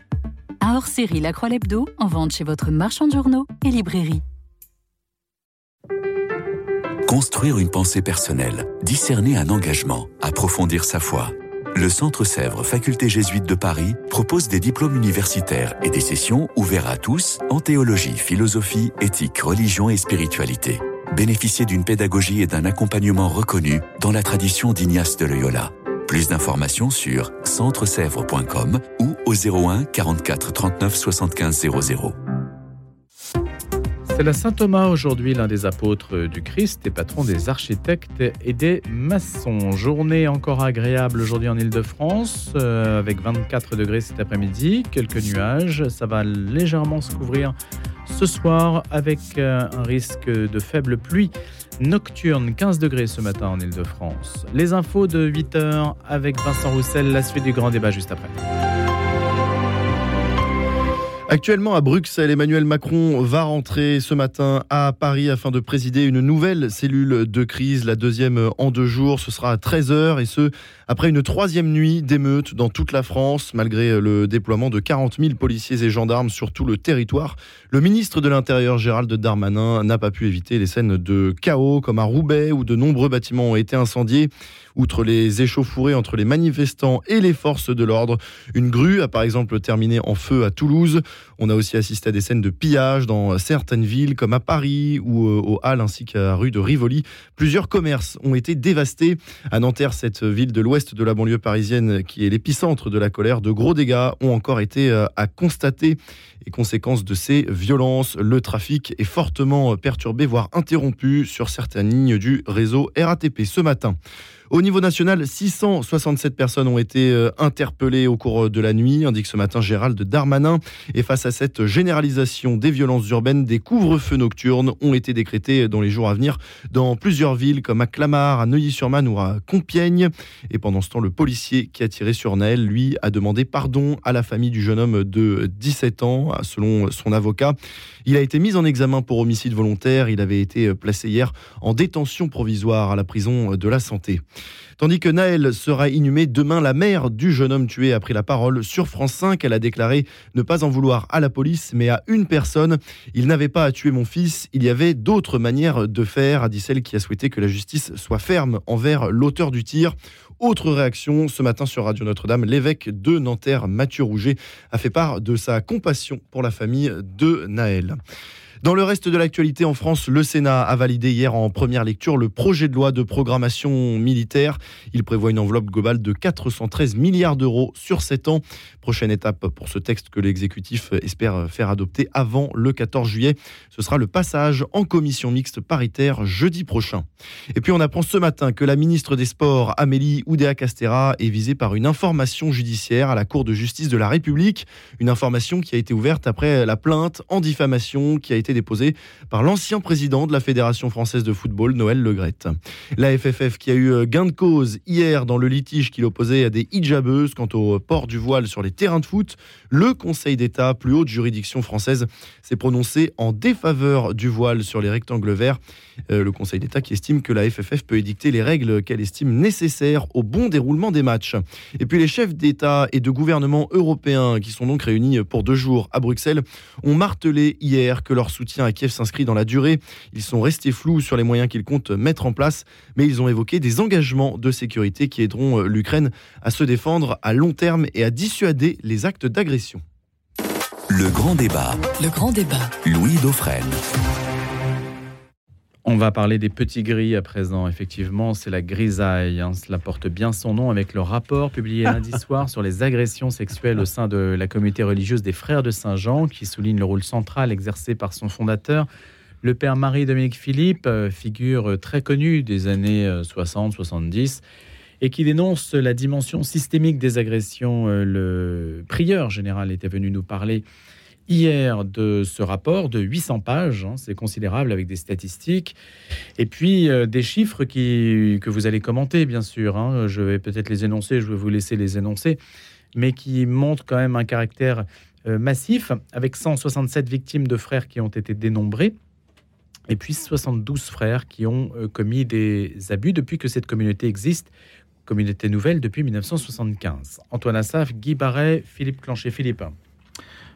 G: Un hors-série La Croix Lebdo en vente chez votre marchand de journaux et librairie.
H: Construire une pensée personnelle, discerner un engagement, approfondir sa foi. Le Centre Sèvres Faculté jésuite de Paris propose des diplômes universitaires et des sessions ouvertes à tous en théologie, philosophie, éthique, religion et spiritualité. bénéficiez d'une pédagogie et d'un accompagnement reconnus dans la tradition d'Ignace de Loyola. Plus d'informations sur centresèvres.com ou au 01 44 39 75 00.
B: C'est la Saint Thomas aujourd'hui, l'un des apôtres du Christ et patron des architectes et des maçons. Journée encore agréable aujourd'hui en Ile-de-France, euh, avec 24 degrés cet après-midi, quelques nuages. Ça va légèrement se couvrir ce soir avec euh, un risque de faible pluie nocturne, 15 degrés ce matin en Ile-de-France. Les infos de 8 heures avec Vincent Roussel, la suite du grand débat juste après.
A: Actuellement à Bruxelles, Emmanuel Macron va rentrer ce matin à Paris afin de présider une nouvelle cellule de crise, la deuxième en deux jours. Ce sera à 13h et ce, après une troisième nuit d'émeutes dans toute la France, malgré le déploiement de 40 000 policiers et gendarmes sur tout le territoire. Le ministre de l'Intérieur, Gérald Darmanin, n'a pas pu éviter les scènes de chaos comme à Roubaix où de nombreux bâtiments ont été incendiés. Outre les échauffourées entre les manifestants et les forces de l'ordre, une grue a par exemple terminé en feu à Toulouse. On a aussi assisté à des scènes de pillage dans certaines villes comme à Paris ou euh, au Halles ainsi qu'à rue de Rivoli. Plusieurs commerces ont été dévastés. À Nanterre, cette ville de l'ouest de la banlieue parisienne qui est l'épicentre de la colère, de gros dégâts ont encore été euh, à constater. Et conséquence de ces violences, le trafic est fortement perturbé, voire interrompu sur certaines lignes du réseau RATP ce matin. Au niveau national, 667 personnes ont été euh, interpellées au cours de la nuit, indique ce matin Gérald Darmanin. Et face à cette généralisation des violences urbaines, des couvre-feux nocturnes ont été décrétés dans les jours à venir dans plusieurs villes comme à Clamart, à Neuilly-sur-Marne ou à Compiègne. Et pendant ce temps, le policier qui a tiré sur Naël, lui, a demandé pardon à la famille du jeune homme de 17 ans, selon son avocat. Il a été mis en examen pour homicide volontaire. Il avait été placé hier en détention provisoire à la prison de la santé. Tandis que Naël sera inhumé demain, la mère du jeune homme tué a pris la parole sur France 5. Elle a déclaré ne pas en vouloir à la police, mais à une personne. Il n'avait pas à tuer mon fils. Il y avait d'autres manières de faire, a dit celle qui a souhaité que la justice soit ferme envers l'auteur du tir. Autre réaction ce matin sur Radio Notre-Dame, l'évêque de Nanterre, Mathieu Rouget, a fait part de sa compassion pour la famille de Naël. Dans le reste de l'actualité en France, le Sénat a validé hier en première lecture le projet de loi de programmation militaire. Il prévoit une enveloppe globale de 413 milliards d'euros sur 7 ans. Prochaine étape pour ce texte que l'exécutif espère faire adopter avant le 14 juillet. Ce sera le passage en commission mixte paritaire jeudi prochain. Et puis on apprend ce matin que la ministre des Sports, Amélie Oudéa-Castera, est visée par une information judiciaire à la Cour de justice de la République. Une information qui a été ouverte après la plainte en diffamation qui a été déposée par l'ancien président de la Fédération française de football, Noël Legrette. La FFF qui a eu gain de cause hier dans le litige qu'il opposait à des hijabeuses quant au port du voile sur les terrains de foot. Le Conseil d'État, plus haute juridiction française, s'est prononcé en défaveur du voile sur les rectangles verts. Euh, le Conseil d'État qui estime que la FFF peut édicter les règles qu'elle estime nécessaires au bon déroulement des matchs. Et puis les chefs d'État et de gouvernement européens, qui sont donc réunis pour deux jours à Bruxelles, ont martelé hier que leur soutien à Kiev s'inscrit dans la durée. Ils sont restés flous sur les moyens qu'ils comptent mettre en place, mais ils ont évoqué des engagements de sécurité qui aideront euh, l'Ukraine à se défendre à long terme et à dissuader les actes d'agression.
H: Le grand débat.
F: Le grand débat.
H: Louis Dauphren.
B: On va parler des petits gris à présent. Effectivement, c'est la grisaille. Hein. Cela porte bien son nom avec le rapport publié lundi soir sur les agressions sexuelles au sein de la communauté religieuse des Frères de Saint-Jean, qui souligne le rôle central exercé par son fondateur, le père Marie-Dominique Philippe, euh, figure très connue des années 60-70 euh, et qui dénonce la dimension systémique des agressions. Euh, le prieur général était venu nous parler hier de ce rapport de 800 pages, hein, c'est considérable avec des statistiques, et puis euh, des chiffres qui, que vous allez commenter, bien sûr. Hein. je vais peut-être les énoncer, je vais vous laisser les énoncer, mais qui montrent quand même un caractère euh, massif, avec 167 victimes de frères qui ont été dénombrés, et puis 72 frères qui ont commis des abus depuis que cette communauté existe, communauté nouvelle depuis 1975. Antoine Assaf, Guy Barret, Philippe Clancher. Philippe.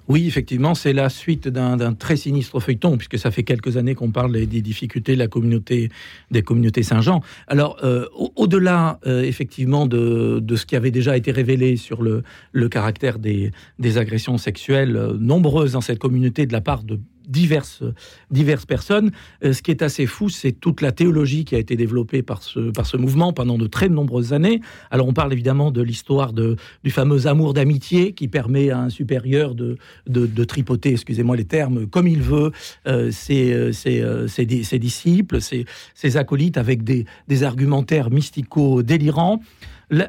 C: Oui, effectivement, c'est la suite d'un très sinistre feuilleton, puisque ça fait quelques années qu'on parle des, difficultés de la communauté, des communautés Saint-Jean. Alors, euh, au-delà, euh, effectivement, de, ce qui avait déjà été révélé sur le, caractère des, agressions sexuelles euh, nombreuses dans cette communauté de la part de diverses, diverses personnes. Euh, ce qui est assez fou, c'est toute la théologie qui a été développée par ce, par ce mouvement pendant de très nombreuses années. Alors on parle évidemment de l'histoire du fameux amour d'amitié qui permet à un supérieur de, de, tripoter, excusez-moi les termes, comme il veut euh, ses, ses, ses, disciples, ses, acolytes avec des, des argumentaires mystico délirants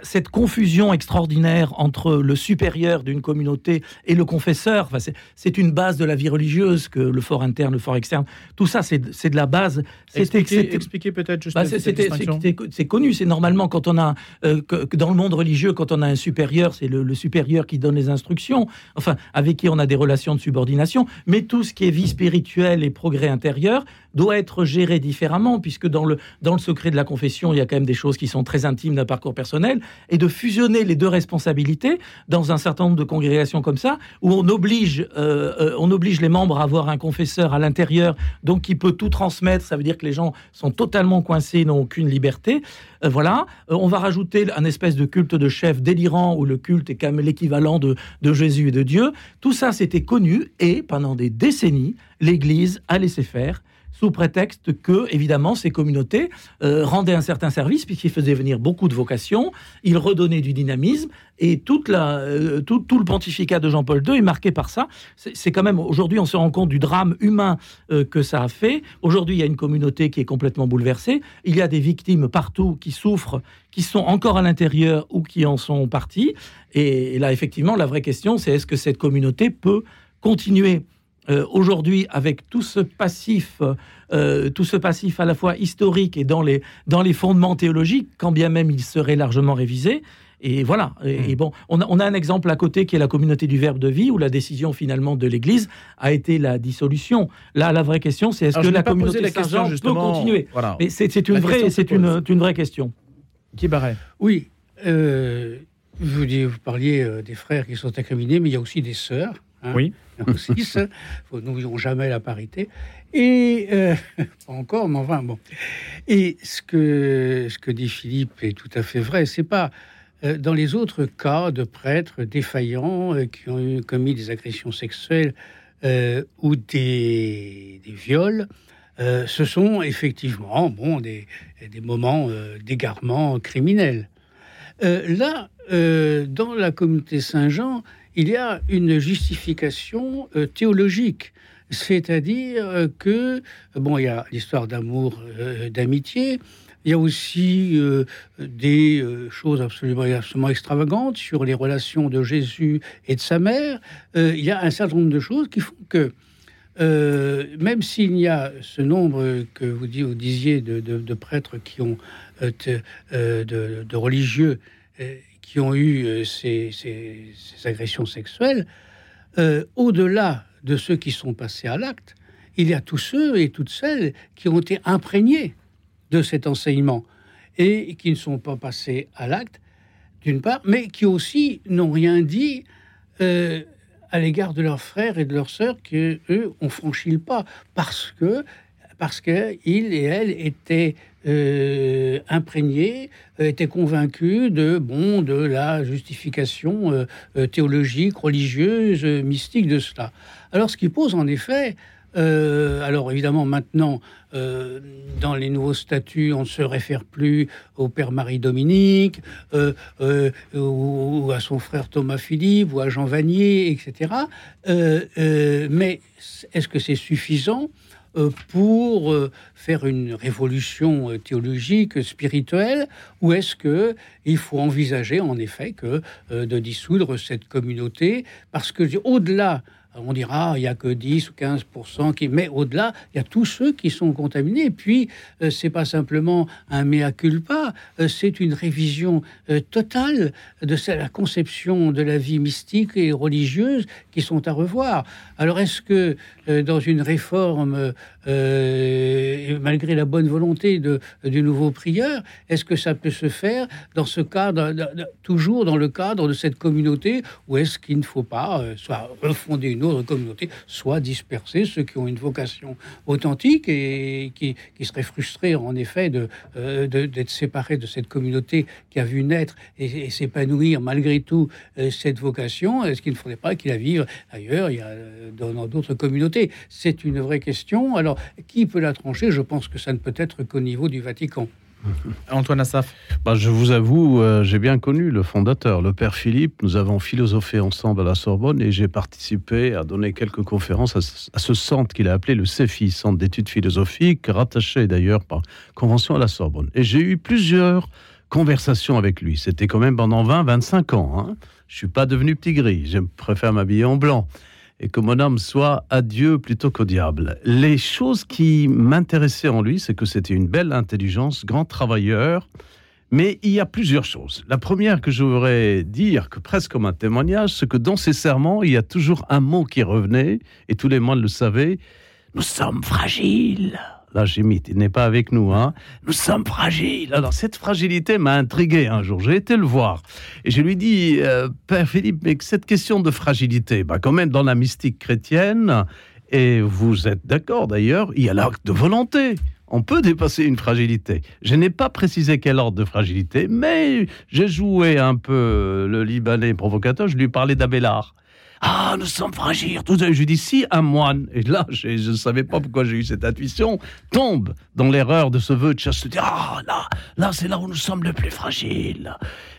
C: cette confusion extraordinaire entre le supérieur d'une communauté et le confesseur, enfin, c'est une base de la vie religieuse que le fort interne, le fort externe, tout ça, c'est de la base.
B: Expliquez, peut-être juste
C: bah, C'est connu, c'est normalement quand on a, euh, que, dans le monde religieux, quand on a un supérieur, c'est le, supérieur qui donne les instructions, enfin, avec qui on a des relations de subordination, mais tout ce qui est vie spirituelle et progrès intérieur doit être géré différemment, puisque dans le, dans le secret de la confession, il y a quand même des choses qui sont très intimes d'un parcours personnel, et de fusionner les deux responsabilités dans un certain nombre de congrégations comme ça, où on oblige, euh, euh, on oblige les membres à avoir un confesseur à l'intérieur, donc qui peut tout transmettre, ça veut dire que les gens sont totalement coincés, n'ont aucune liberté. Euh, voilà, on va rajouter un espèce de culte de chef délirant, où le culte est quand même l'équivalent de, de Jésus et de Dieu. Tout ça, c'était connu, et pendant des décennies, l'Église a laissé faire sous prétexte que, évidemment, ces communautés euh, rendaient un certain service, puisqu'ils faisaient venir beaucoup de vocations, ils redonnaient du dynamisme, et toute la, euh, tout, le pontificat de Jean-Paul II est marqué par ça. C'est quand même, aujourd'hui, on se rend compte du drame humain euh, que ça a fait. Aujourd'hui, il y a une communauté qui est complètement bouleversée. Il y a des victimes partout qui souffrent, qui sont encore à l'intérieur ou qui en sont partis. et là, effectivement, la vraie question, c'est est-ce que cette communauté peut continuer euh, aujourd'hui avec tout ce passif, euh, tout ce passif à la fois historique et dans les, dans les fondements théologiques, quand bien même il serait largement révisé. Et voilà. Et, hmm. bon, on a, un exemple à côté qui est la communauté du Verbe de vie, où la décision finalement de l'Église a été la dissolution. Là, la vraie question, c'est est-ce que la communauté la question, peut continuer Mais c'est une vraie, c'est une, une, vraie question.
B: Qui barrait
D: Oui. Euh, vous, vous, parliez des frères qui sont incriminés, mais il y a aussi des sœurs.
B: Hein. oui.
D: Nous n'oublions jamais la parité. Et euh, encore, mais enfin bon. Et ce que ce que dit Philippe est tout à fait vrai. C'est pas euh, dans les autres cas de prêtres défaillants euh, qui ont eu, commis des agressions sexuelles ou des, des viols. ce sont effectivement bon, des, des moments d'égarement criminel. là, dans la communauté Saint-Jean, il y a une justification euh, théologique. C'est-à-dire euh, que, bon, il y a l'histoire d'amour, euh, d'amitié, il y a aussi des choses absolument, extravagantes sur les relations de Jésus et de sa mère. il y a un certain nombre de choses qui font que, même s'il y a ce nombre que vous, disiez de, prêtres qui ont, de, de, religieux qui ont eu euh, ces, agressions sexuelles, euh, au-delà de ceux qui sont passés à l'acte, il y a tous ceux et toutes celles qui ont été imprégnés de cet enseignement et qui ne sont pas passés à l'acte, d'une part, mais qui aussi n'ont rien dit euh, à l'égard de leurs frères et de leurs sœurs que eux ont franchi le pas parce que parce qu'ils et elles étaient euh, imprégnés, euh, étaient convaincus de, bon, de la justification euh, théologique, religieuse, mystique de cela. Alors, ce qui pose en effet, alors évidemment maintenant, dans les nouveaux statuts, on ne se réfère plus au père Marie-Dominique, ou à son frère Thomas Philippe, ou à Jean Vanier, etc. mais est-ce que c'est suffisant? Pour euh, faire une révolution euh, théologique, spirituelle, ou est-ce que il faut envisager en effet que de dissoudre cette communauté? Parce que au-delà on dira il y a que 10 ou 15% qui mais au-delà il y a tous ceux qui sont contaminés. Puis ce c'est pas simplement un mea culpa c'est une révision totale de la conception de la vie mystique et religieuse qui sont à revoir. Alors est-ce que dans une réforme euh, malgré la bonne volonté de, du nouveau prieur, est-ce que ça peut se faire dans ce cadre, toujours dans le cadre de cette communauté, ou est-ce qu'il ne faut pas euh, soit refonder une d'autres communautés soient dispersées, ceux qui ont une vocation authentique et qui, qui seraient frustrés en effet euh, d'être séparés de cette communauté qui a vu naître et, s'épanouir malgré tout euh, cette vocation. Est-ce qu'il ne faudrait pas qu'il la vive ailleurs, il y a, dans d'autres communautés? C'est une vraie question. Alors, qui peut la trancher? Je pense que ça ne peut être qu'au niveau du Vatican.
B: Antoine Assaf
E: bah, Je vous avoue, euh, j'ai bien connu le fondateur, le père Philippe. Nous avons philosophé ensemble à la Sorbonne et j'ai participé à donner quelques conférences à, ce centre qu'il a appelé le CEFI, Centre d'études philosophiques, rattaché d'ailleurs par convention à la Sorbonne. Et j'ai eu plusieurs conversations avec lui. C'était quand même pendant 20-25 ans. Hein. Je ne suis pas devenu petit gris, je préfère m'habiller en blanc et que mon âme soit à Dieu plutôt qu'au diable. Les choses qui m'intéressaient en lui, c'est que c'était une belle intelligence, grand travailleur, mais il y a plusieurs choses. La première que je voudrais dire, que presque comme un témoignage, c'est que dans ses serments, il y a toujours un mot qui revenait, et tous les moines le savaient, nous sommes fragiles. Là, j'imite, il n'est pas avec nous. Hein. Nous sommes fragiles. Alors, cette fragilité m'a intrigué un jour. J'ai été le voir. Et je lui dis, euh, Père Philippe, mais cette question de fragilité, bah, quand même, dans la mystique chrétienne, et vous êtes d'accord d'ailleurs, il y a l'acte de volonté. On peut dépasser une fragilité. Je n'ai pas précisé quel ordre de fragilité, mais j'ai joué un peu le Libanais provocateur. Je lui parlais d'Abélard. Ah, nous sommes fragiles. Tout je dis si un moine, et là, je ne savais pas pourquoi j'ai eu cette intuition, tombe dans l'erreur de ce vœu de chasteté. Ah, là, là, c'est là où nous sommes le plus fragiles.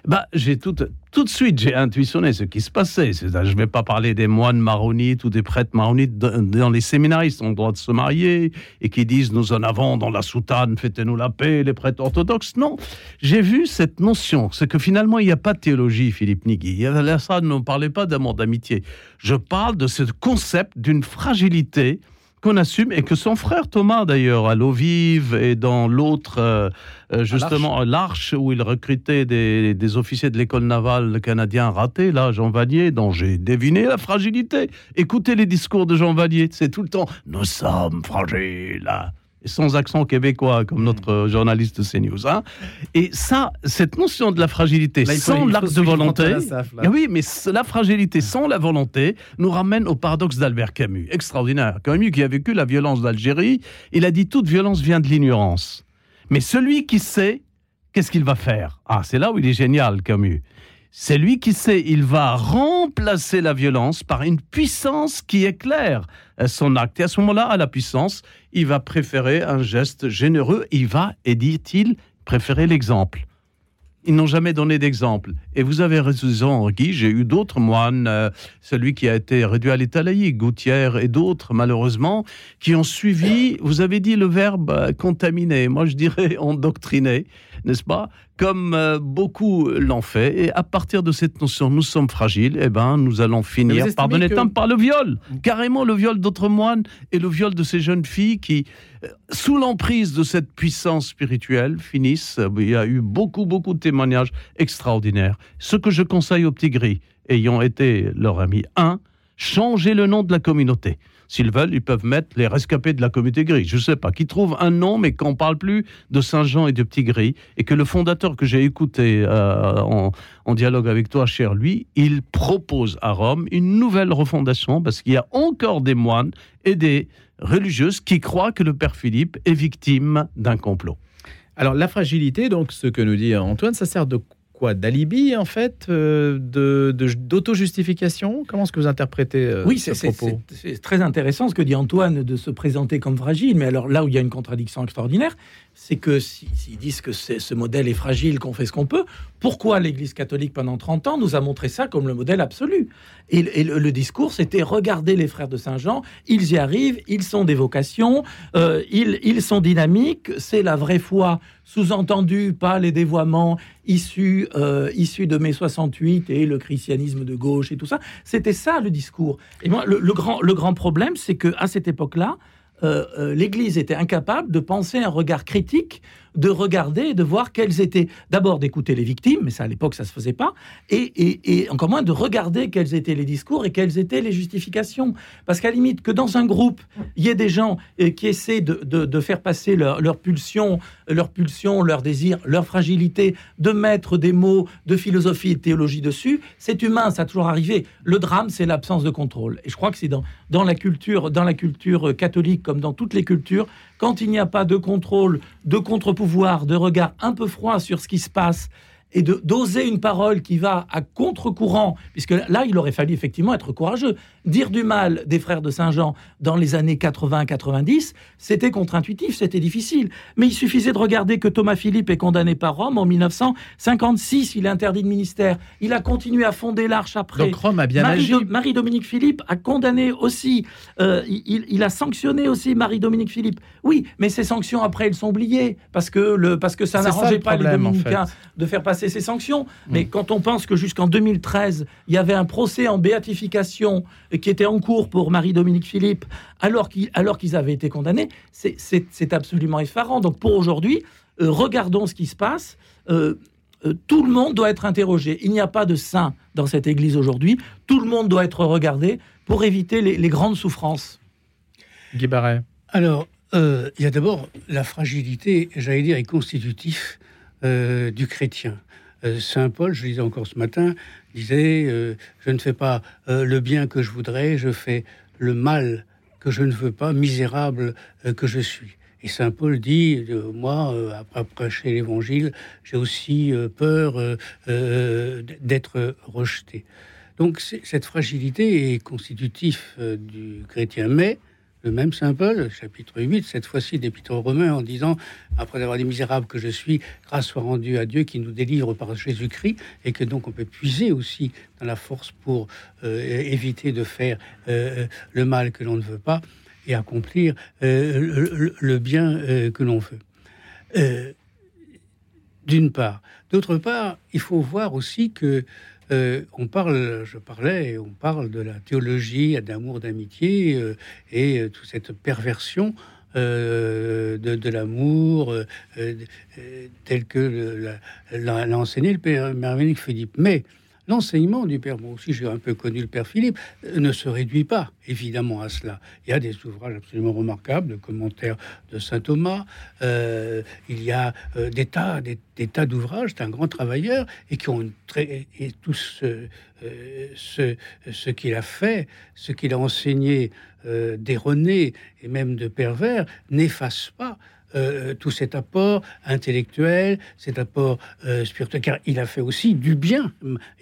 E: Bah, j'ai tout, tout de suite, j'ai intuitionné ce qui se passait. Je ne vais pas parler des moines maronites ou des prêtres maronites dans les séminaristes ont le droit de se marier et qui disent nous en avons dans la soutane, faites-nous la paix, les prêtres orthodoxes. Non, j'ai vu cette notion, c'est que finalement, il n'y a pas de théologie, Philippe Nigui. Là, ça ne parlait pas d'amour, d'amitié. Je parle de ce concept d'une fragilité qu'on assume et que son frère Thomas d'ailleurs à l'eau vive et dans l'autre euh, euh, justement l'Arche. où il recrutait des, des officiers de l'école navale canadien raté là Jean Vanier dont j'ai deviné la fragilité. Écoutez les discours de Jean Vanier c'est tout le temps nous sommes fragiles sans accent québécois, comme notre journaliste CNews. Hein. Et ça, cette notion de la fragilité sans l'acte de volonté, eh oui, mais la fragilité sans la volonté nous ramène au paradoxe d'Albert Camus, extraordinaire. Camus qui a vécu la violence d'Algérie, il a dit toute violence vient de l'ignorance. Mais celui qui sait, qu'est-ce qu'il va faire? Ah, c'est là où il est génial, Camus. C'est lui qui sait, il va remplacer la violence par une puissance qui éclaire son acte. Et à ce moment-là, à la puissance, il va préférer un geste généreux. Il va, et dit-il, préférer l'exemple. Ils n'ont jamais donné d'exemple. Et vous avez raison, Guy, j'ai eu d'autres moines, euh, celui qui a été réduit à laïque, Gouttière et d'autres, malheureusement, qui ont suivi, vous avez dit le verbe euh, contaminer, moi je dirais endoctriner, n'est-ce pas? Comme euh, beaucoup l'ont fait. Et à partir de cette notion, nous sommes fragiles, eh ben, nous allons finir par donner que... par le viol. Carrément le viol d'autres moines et le viol de ces jeunes filles qui, euh, sous l'emprise de cette puissance spirituelle, finissent. Il y a eu beaucoup, beaucoup de témoignages extraordinaires. Ce que je conseille aux petits gris, ayant été leur ami, un, changer le nom de la communauté. S'ils veulent, ils peuvent mettre les rescapés de la communauté grise. Je ne sais pas, qui trouvent un nom, mais qu'on ne parle plus de Saint-Jean et de Petit Gris, et que le fondateur que j'ai écouté euh, en, en, dialogue avec toi, cher lui, il propose à Rome une nouvelle refondation, parce qu'il y a encore des moines et des religieuses qui croient que le Père Philippe est victime d'un complot.
B: Alors la fragilité, donc ce que nous dit Antoine, ça sert de quoi D'alibi, en fait euh, D'auto-justification? Comment est-ce que vous interprétez euh,
C: oui,
B: ce
C: propos? c'est très intéressant ce que dit Antoine de se présenter comme fragile, mais alors là où il y a une contradiction extraordinaire, c'est que s'ils disent que ce modèle est fragile, qu'on fait ce qu'on peut, pourquoi l'Église catholique pendant 30 ans nous a montré ça comme le modèle absolu? Et, le, discours, c'était regardez les frères de Saint-Jean, ils y arrivent, ils sont des vocations, euh, ils, sont dynamiques, c'est la vraie foi, sous-entendu pas les dévoiements issus, euh, issus de mai 68 et le christianisme de gauche et tout ça. C'était ça le discours. Et moi, le, grand, le grand problème, c'est que à cette époque-là, l'Église était incapable de penser un regard critique de regarder, de voir quelles étaient, d'abord d'écouter les victimes, mais ça à l'époque ça se faisait pas, et, encore moins de regarder quels étaient les discours et quelles étaient les justifications. Parce qu'à limite que dans un groupe, il y ait des gens euh, qui essaient de, faire passer leur, leur pulsion, leur pulsion, leur désir, leur fragilité, de mettre des mots de philosophie et de théologie dessus, c'est humain, ça a toujours arrivé. Le drame, c'est l'absence de contrôle. Et je crois que c'est dans, dans la culture, dans la culture catholique comme dans toutes les cultures, quand il n'y a pas de contrôle, de contre-pouvoir, de regard un peu froid sur ce qui se passe, et de d'oser une parole qui va à contre-courant, puisque là, il aurait fallu effectivement être courageux. Dire du mal des frères de Saint-Jean dans les années 80-90, c'était contre-intuitif, c'était difficile. Mais il suffisait de regarder que Thomas Philippe est condamné par Rome en 1956, il est interdit de ministère. Il a continué à fonder l'Arche après.
B: Donc Rome a bien
C: Marie agi. Marie-Dominique Philippe a condamné aussi, euh, il, a sanctionné aussi Marie-Dominique Philippe. Oui, mais ces sanctions après, elles sont oubliées, parce que, le, parce que ça n'arrangeait pas les dominicains de faire passer ces sanctions. Mais mm. quand on pense que jusqu'en 2013, il y avait un procès en béatification qui était en cours pour Marie-Dominique Philippe, alors qu'ils avaient été condamnés, c'est absolument effarant. Donc pour aujourd'hui, euh, regardons ce qui se passe. Euh, euh, tout le monde doit être interrogé. Il n'y a pas de saint dans cette Église aujourd'hui. Tout le monde doit être regardé pour éviter les, grandes souffrances.
B: Guy Barret.
D: Alors, il y a d'abord la fragilité, j'allais dire, est constitutif du chrétien. Euh, Saint Paul, je disais encore ce matin, disait euh, Je ne fais pas euh, le bien que je voudrais, je fais le mal que je ne veux pas, misérable que je suis. Et Saint Paul dit, moi, après prêcher l'Évangile, j'ai aussi peur d'être rejeté. Donc cette fragilité est constitutif du chrétien. Mais le même Saint Paul, chapitre 8, cette fois-ci d'Épître aux Romains, en disant, après avoir des misérables que je suis, grâce soit rendue à Dieu qui nous délivre par Jésus-Christ, et que donc on peut puiser aussi dans la force pour euh, éviter de faire euh, le mal que l'on ne veut pas et accomplir euh, le, bien que l'on veut. D'une part. D'autre part, il faut voir aussi que euh, on parle, je parlais, on parle de la théologie, d'amour, d'amitié euh, et euh, toute cette perversion de, l'amour tel que l'a enseigné le père Mervenic Philippe. Mais L'enseignement du Père, moi aussi j'ai un peu connu le Père Philippe, euh, ne se réduit pas évidemment à cela. Il y a des ouvrages absolument remarquables, de commentaires de Saint Thomas, euh, il y a euh, des tas, des, tas d'ouvrages d'un grand travailleur et qui ont très, et tout ce, ce, qu'il a fait, ce qu'il a enseigné d'erroné et même de pervers n'efface pas euh, tout cet apport intellectuel, cet apport euh, spirituel, car il a fait aussi du bien.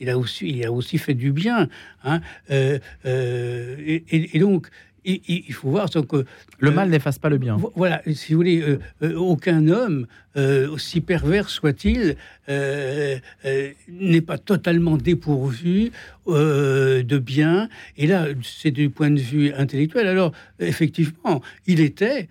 D: Il a aussi, fait du bien. Hein, euh, et, donc, il, faut voir que
B: le mal n'efface pas le bien.
D: Voilà, si vous voulez, aucun homme, aussi pervers soit-il, n'est pas totalement dépourvu de bien. Et là, c'est du point de vue intellectuel. Alors, effectivement, il était,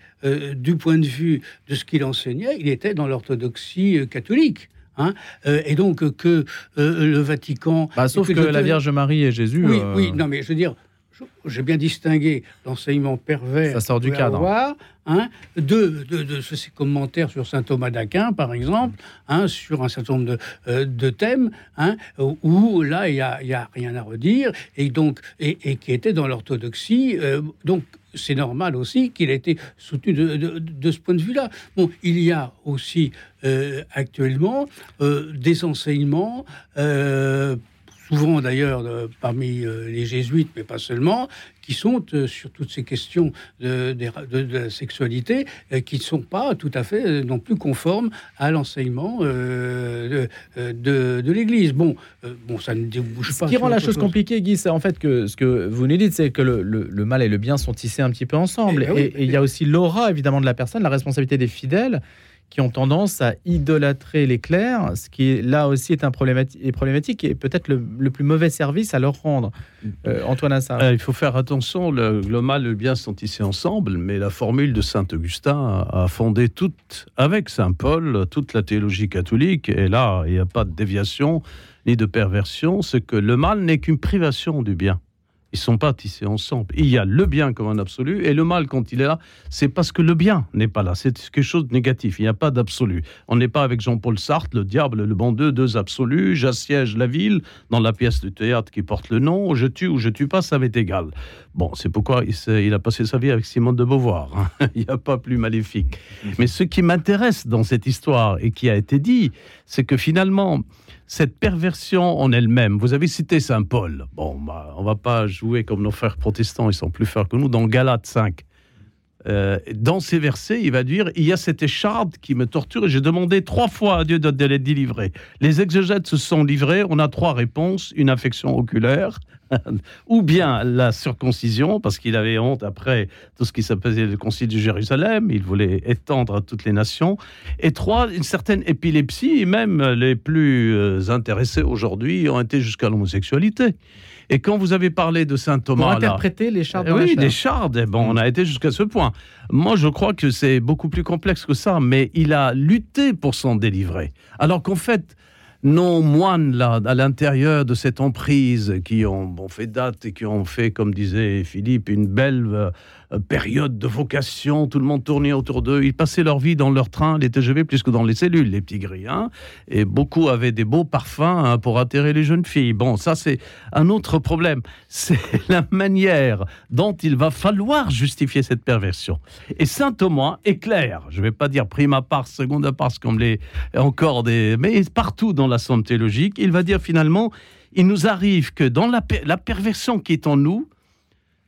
D: du point de vue de ce qu'il enseignait, il était dans l'orthodoxie catholique. Hein et donc que le Vatican...
B: Bah, sauf que, la Vierge Marie et Jésus...
D: Oui, oui, non mais je veux dire, j'ai bien distingué l'enseignement pervers.
B: Ça sort du cadre.
D: hein, de, de, de, ces commentaires sur saint Thomas d'Aquin, par exemple, hein, sur un certain nombre de, euh, de thèmes, hein, où là, il n'y a, rien à redire, et donc, et, et qui était dans l'orthodoxie. Euh, donc, c'est normal aussi qu'il ait été soutenu de, de, ce point de vue-là. Bon, il y a aussi euh, actuellement des enseignements souvent d'ailleurs parmi euh, les jésuites, mais pas seulement, qui sont euh, sur toutes ces questions de, de, la sexualité, euh, qui ne sont pas tout à fait non plus conformes à l'enseignement de, l'Église. Bon, bon, ça ne débouche pas.
B: Ce qui rend la chose, compliquée, Guy, c'est en fait que ce que vous nous dites, c'est que le, mal et le bien sont tissés un petit peu ensemble. Eh ben et il y a aussi l'aura, évidemment, de la personne, la responsabilité des fidèles qui ont tendance à idolâtrer les clercs, ce qui là aussi est un problématique, et peut-être le, plus mauvais service à leur rendre. Euh, Antoine Assar.
E: Euh, il faut faire attention, le, mal et le bien sont tissés ensemble, mais la formule de saint Augustin a, fondé toute, avec saint Paul, toute la théologie catholique, et là, il n'y a pas de déviation ni de perversion, c'est que le mal n'est qu'une privation du bien. Ils sont pas tissés ensemble. Il y a le bien comme un absolu et le mal quand il est là, c'est parce que le bien n'est pas là. C'est quelque chose de négatif. Il n'y a pas d'absolu. On n'est pas avec Jean-Paul Sartre, le diable, le bon Dieu, deux absolus. J'assiège la ville dans la pièce de théâtre qui porte le nom. Je tue ou je tue pas, ça m'est égal. Bon, c'est pourquoi il, a passé sa vie avec Simone de Beauvoir. Hein. il n'y a pas plus maléfique. Mais ce qui m'intéresse dans cette histoire et qui a été dit, c'est que finalement, cette perversion en elle-même, vous avez cité Saint Paul. Bon, bah, on va pas jouer comme nos frères protestants, ils sont plus forts que nous, dans Galates 5. Euh, dans ces versets, il va dire il y a cette écharde qui me torture et j'ai demandé trois fois à Dieu de, les délivrer. Les exégètes se sont livrés. On a trois réponses une infection oculaire, ou bien la circoncision, parce qu'il avait honte après tout ce qui s'appelait le concile de Jérusalem, il voulait étendre à toutes les nations, et trois, une certaine épilepsie, et même les plus euh, intéressés aujourd'hui ont été jusqu'à l'homosexualité. Et quand vous avez parlé de saint Thomas,
B: pour interpréter les chardes.
E: oui, les chardes. Eh bon, on a été jusqu'à ce point. Moi, je crois que c'est beaucoup plus complexe que ça, mais il a lutté pour s'en délivrer. Alors qu'en fait, non moines là, à l'intérieur de cette emprise qui ont fait date et qui ont fait, comme disait Philippe, une belle euh, période de vocation, tout le monde tournait autour d'eux. Ils passaient leur vie dans leur train, les TGV, plus que dans les cellules, les petits grillins. Et beaucoup avaient des beaux parfums hein, pour atterrer les jeunes filles. Bon, ça, c'est un autre problème. C'est la manière dont il va falloir justifier cette perversion. Et saint Thomas est clair. Je ne vais pas dire prima part, seconda part, comme les encore des. Mais partout dans la santé logique, il va dire finalement il nous arrive que dans la perversion qui est en nous,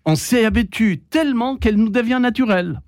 E: on s'est abattu tellement qu'elle nous devient naturelle.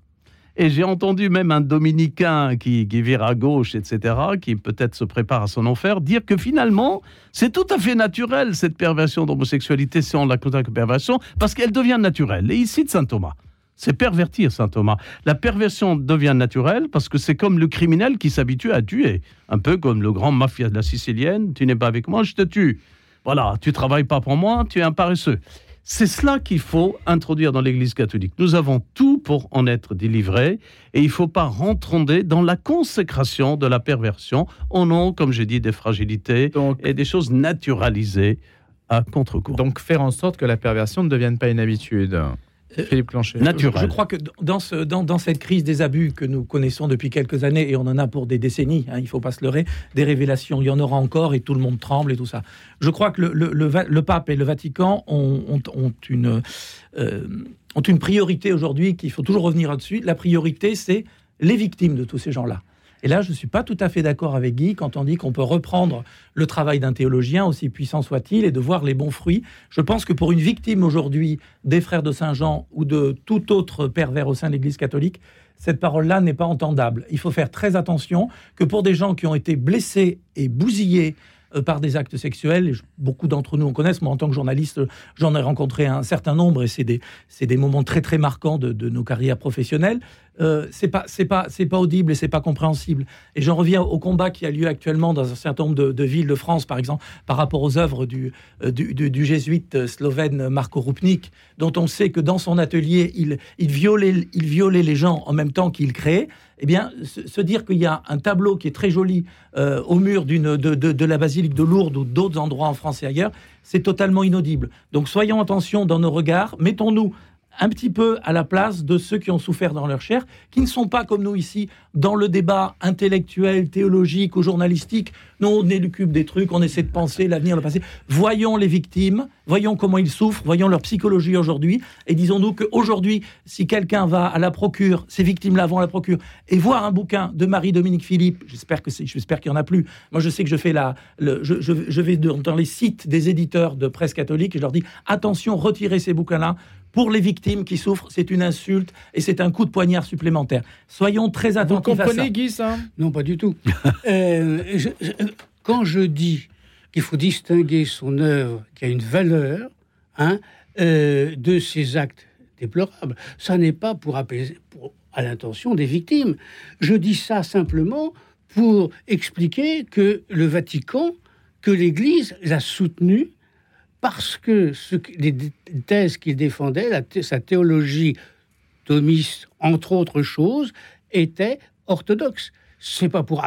E: Et j'ai entendu même un dominicain qui, vire à gauche, etc., qui peut-être se prépare à son enfer, dire que finalement, c'est tout à fait naturel, cette perversion d'homosexualité, si on la considère comme perversion, parce qu'elle devient naturelle. Et ici, de Saint Thomas. C'est pervertir, Saint Thomas. La perversion devient naturelle parce que c'est comme le criminel qui s'habitue à tuer. Un peu comme le grand mafia de la Sicilienne. Tu n'es pas avec moi, je te tue. Voilà, tu travailles pas pour moi, tu es un paresseux. C'est cela qu'il faut introduire dans l'Église catholique. Nous avons tout pour en être délivrés et il ne faut pas rentrer dans la consécration de la perversion au nom, comme j'ai dit, des fragilités et des choses naturalisées à contre-courant.
B: Donc faire en sorte que la perversion ne devienne pas une habitude.
C: Euh, Philippe Je, crois que dans, ce, dans, cette crise des abus que nous connaissons depuis quelques années, et on en a pour des décennies, hein, il ne faut pas se leurrer, des révélations, il y en aura encore et tout le monde tremble et tout ça. Je crois que le, le, pape et le Vatican ont, ont, une, euh, ont une priorité aujourd'hui qu'il faut toujours revenir là-dessus. La priorité, c'est les victimes de tous ces gens-là. Et là, je ne suis pas tout à fait d'accord avec Guy quand on dit qu'on peut reprendre le travail d'un théologien, aussi puissant soit-il, et de voir les bons fruits. Je pense que pour une victime aujourd'hui des frères de Saint-Jean ou de tout autre pervers au sein de l'Église catholique, cette parole-là n'est pas entendable. Il faut faire très attention que pour des gens qui ont été blessés et bousillés euh, par des actes sexuels. beaucoup d'entre nous en connaissent. Moi, en tant que journaliste, j'en ai rencontré un certain nombre et c'est des, des moments très, très marquants de, de nos carrières professionnelles. Euh, c'est pas c'est pas c'est pas audible et c'est pas compréhensible. Et j'en reviens au combat qui a lieu actuellement dans un certain nombre de, villes de France, par exemple, par rapport aux œuvres du, euh, jésuite slovène Marko Rupnik, dont on sait que dans son atelier, il, violait, il les gens en même temps qu'il créait eh bien, se, dire qu'il y a un tableau qui est très joli euh, au mur d'une, de, la basilique de Lourdes ou d'autres endroits en France et ailleurs, c'est totalement inaudible. Donc soyons attention dans nos regards, mettons-nous un petit peu à la place de ceux qui ont souffert dans leur chair, qui ne sont pas comme nous ici dans le débat intellectuel, théologique ou journalistique. Non, on élucubre des trucs, on essaie de penser l'avenir, le passé. Voyons les victimes, voyons comment ils souffrent, voyons leur psychologie aujourd'hui, et disons-nous qu'aujourd'hui, si quelqu'un va à la procure, ces victimes-là vont à la procure, et voir un bouquin de Marie-Dominique Philippe, j'espère que j'espère qu'il y en a plus. Moi, je sais que je fais la, je, je, vais dans les sites des éditeurs de presse catholique et je leur dis attention, retirez ces bouquins-là pour les victimes qui souffrent, c'est une insulte et c'est un coup de poignard supplémentaire. Soyons très attentifs
B: Vous comprenez, Guy, ça?
D: Non, pas du tout. Euh, quand je dis qu'il faut distinguer son œuvre qui a une valeur hein, euh, de ses actes déplorables, ça n'est pas pour apaiser pour, à l'intention des victimes. Je dis ça simplement pour expliquer que le Vatican, que l'Église l'a soutenu parce que ce, les thèses qu'il défendait, sa théologie thomiste, entre autres choses, était orthodoxe. c'est pas pour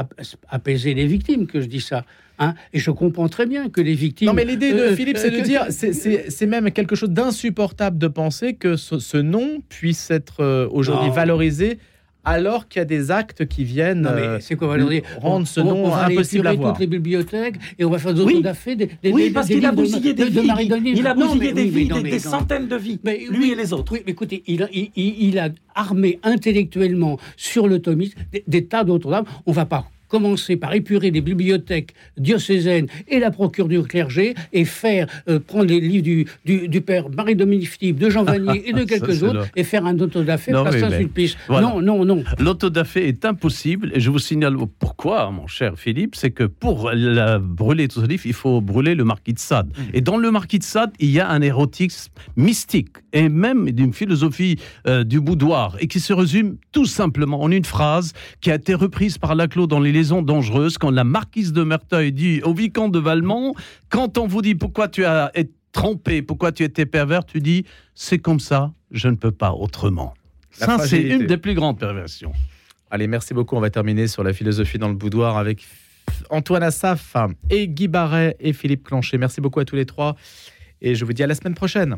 D: apaiser les victimes que je dis ça. Hein. et je comprends très bien que les victimes.
B: Non, mais l'idée de euh, Philippe, c'est de euh, dire, c'est même quelque chose d'insupportable de penser que ce, nom puisse être aujourd'hui valorisé alors qu'il y a des actes qui viennent
D: c'est quoi,
B: rendre ce nom on va impossible à voir.
D: toutes les bibliothèques et on va faire d'autres oui. d'affaires. Des,
C: oui, parce qu'il a bousillé des vies. il a bousillé des vies, des, centaines de vies, mais, lui et les autres.
D: Oui, mais écoutez, il, il, il a armé intellectuellement sur le des, des tas d'autres dames. On va pas commencer par épurer les bibliothèques diocésaines et la procure du clergé et faire euh, prendre les livres du, du, père Marie-Dominique Philippe, de Jean Vanier et de quelques autres et faire un autodafé place Saint-Sulpice. Non, non, non.
E: L'autodafé est impossible et je vous signale pourquoi, mon cher Philippe, c'est que pour la, brûler tous ces livres, il faut brûler le marquis de Sade. Mm. Et dans le marquis de Sade, il y a un érotisme mystique et même d'une philosophie euh, du boudoir et qui se résume tout simplement en une phrase qui a été reprise par Laclos dans les dangereuse quand la marquise de Merteuil dit au vicomte de Valmont, quand on vous dit pourquoi tu as été trompé, pourquoi tu étais pervers, tu dis c'est comme ça, je ne peux pas autrement. ça, c'est une des plus grandes perversions.
B: Allez, merci beaucoup. On va terminer sur la philosophie dans le boudoir avec Antoine Assaf et Guy Barret et Philippe Clancher. Merci beaucoup à tous les trois et je vous dis à la semaine prochaine.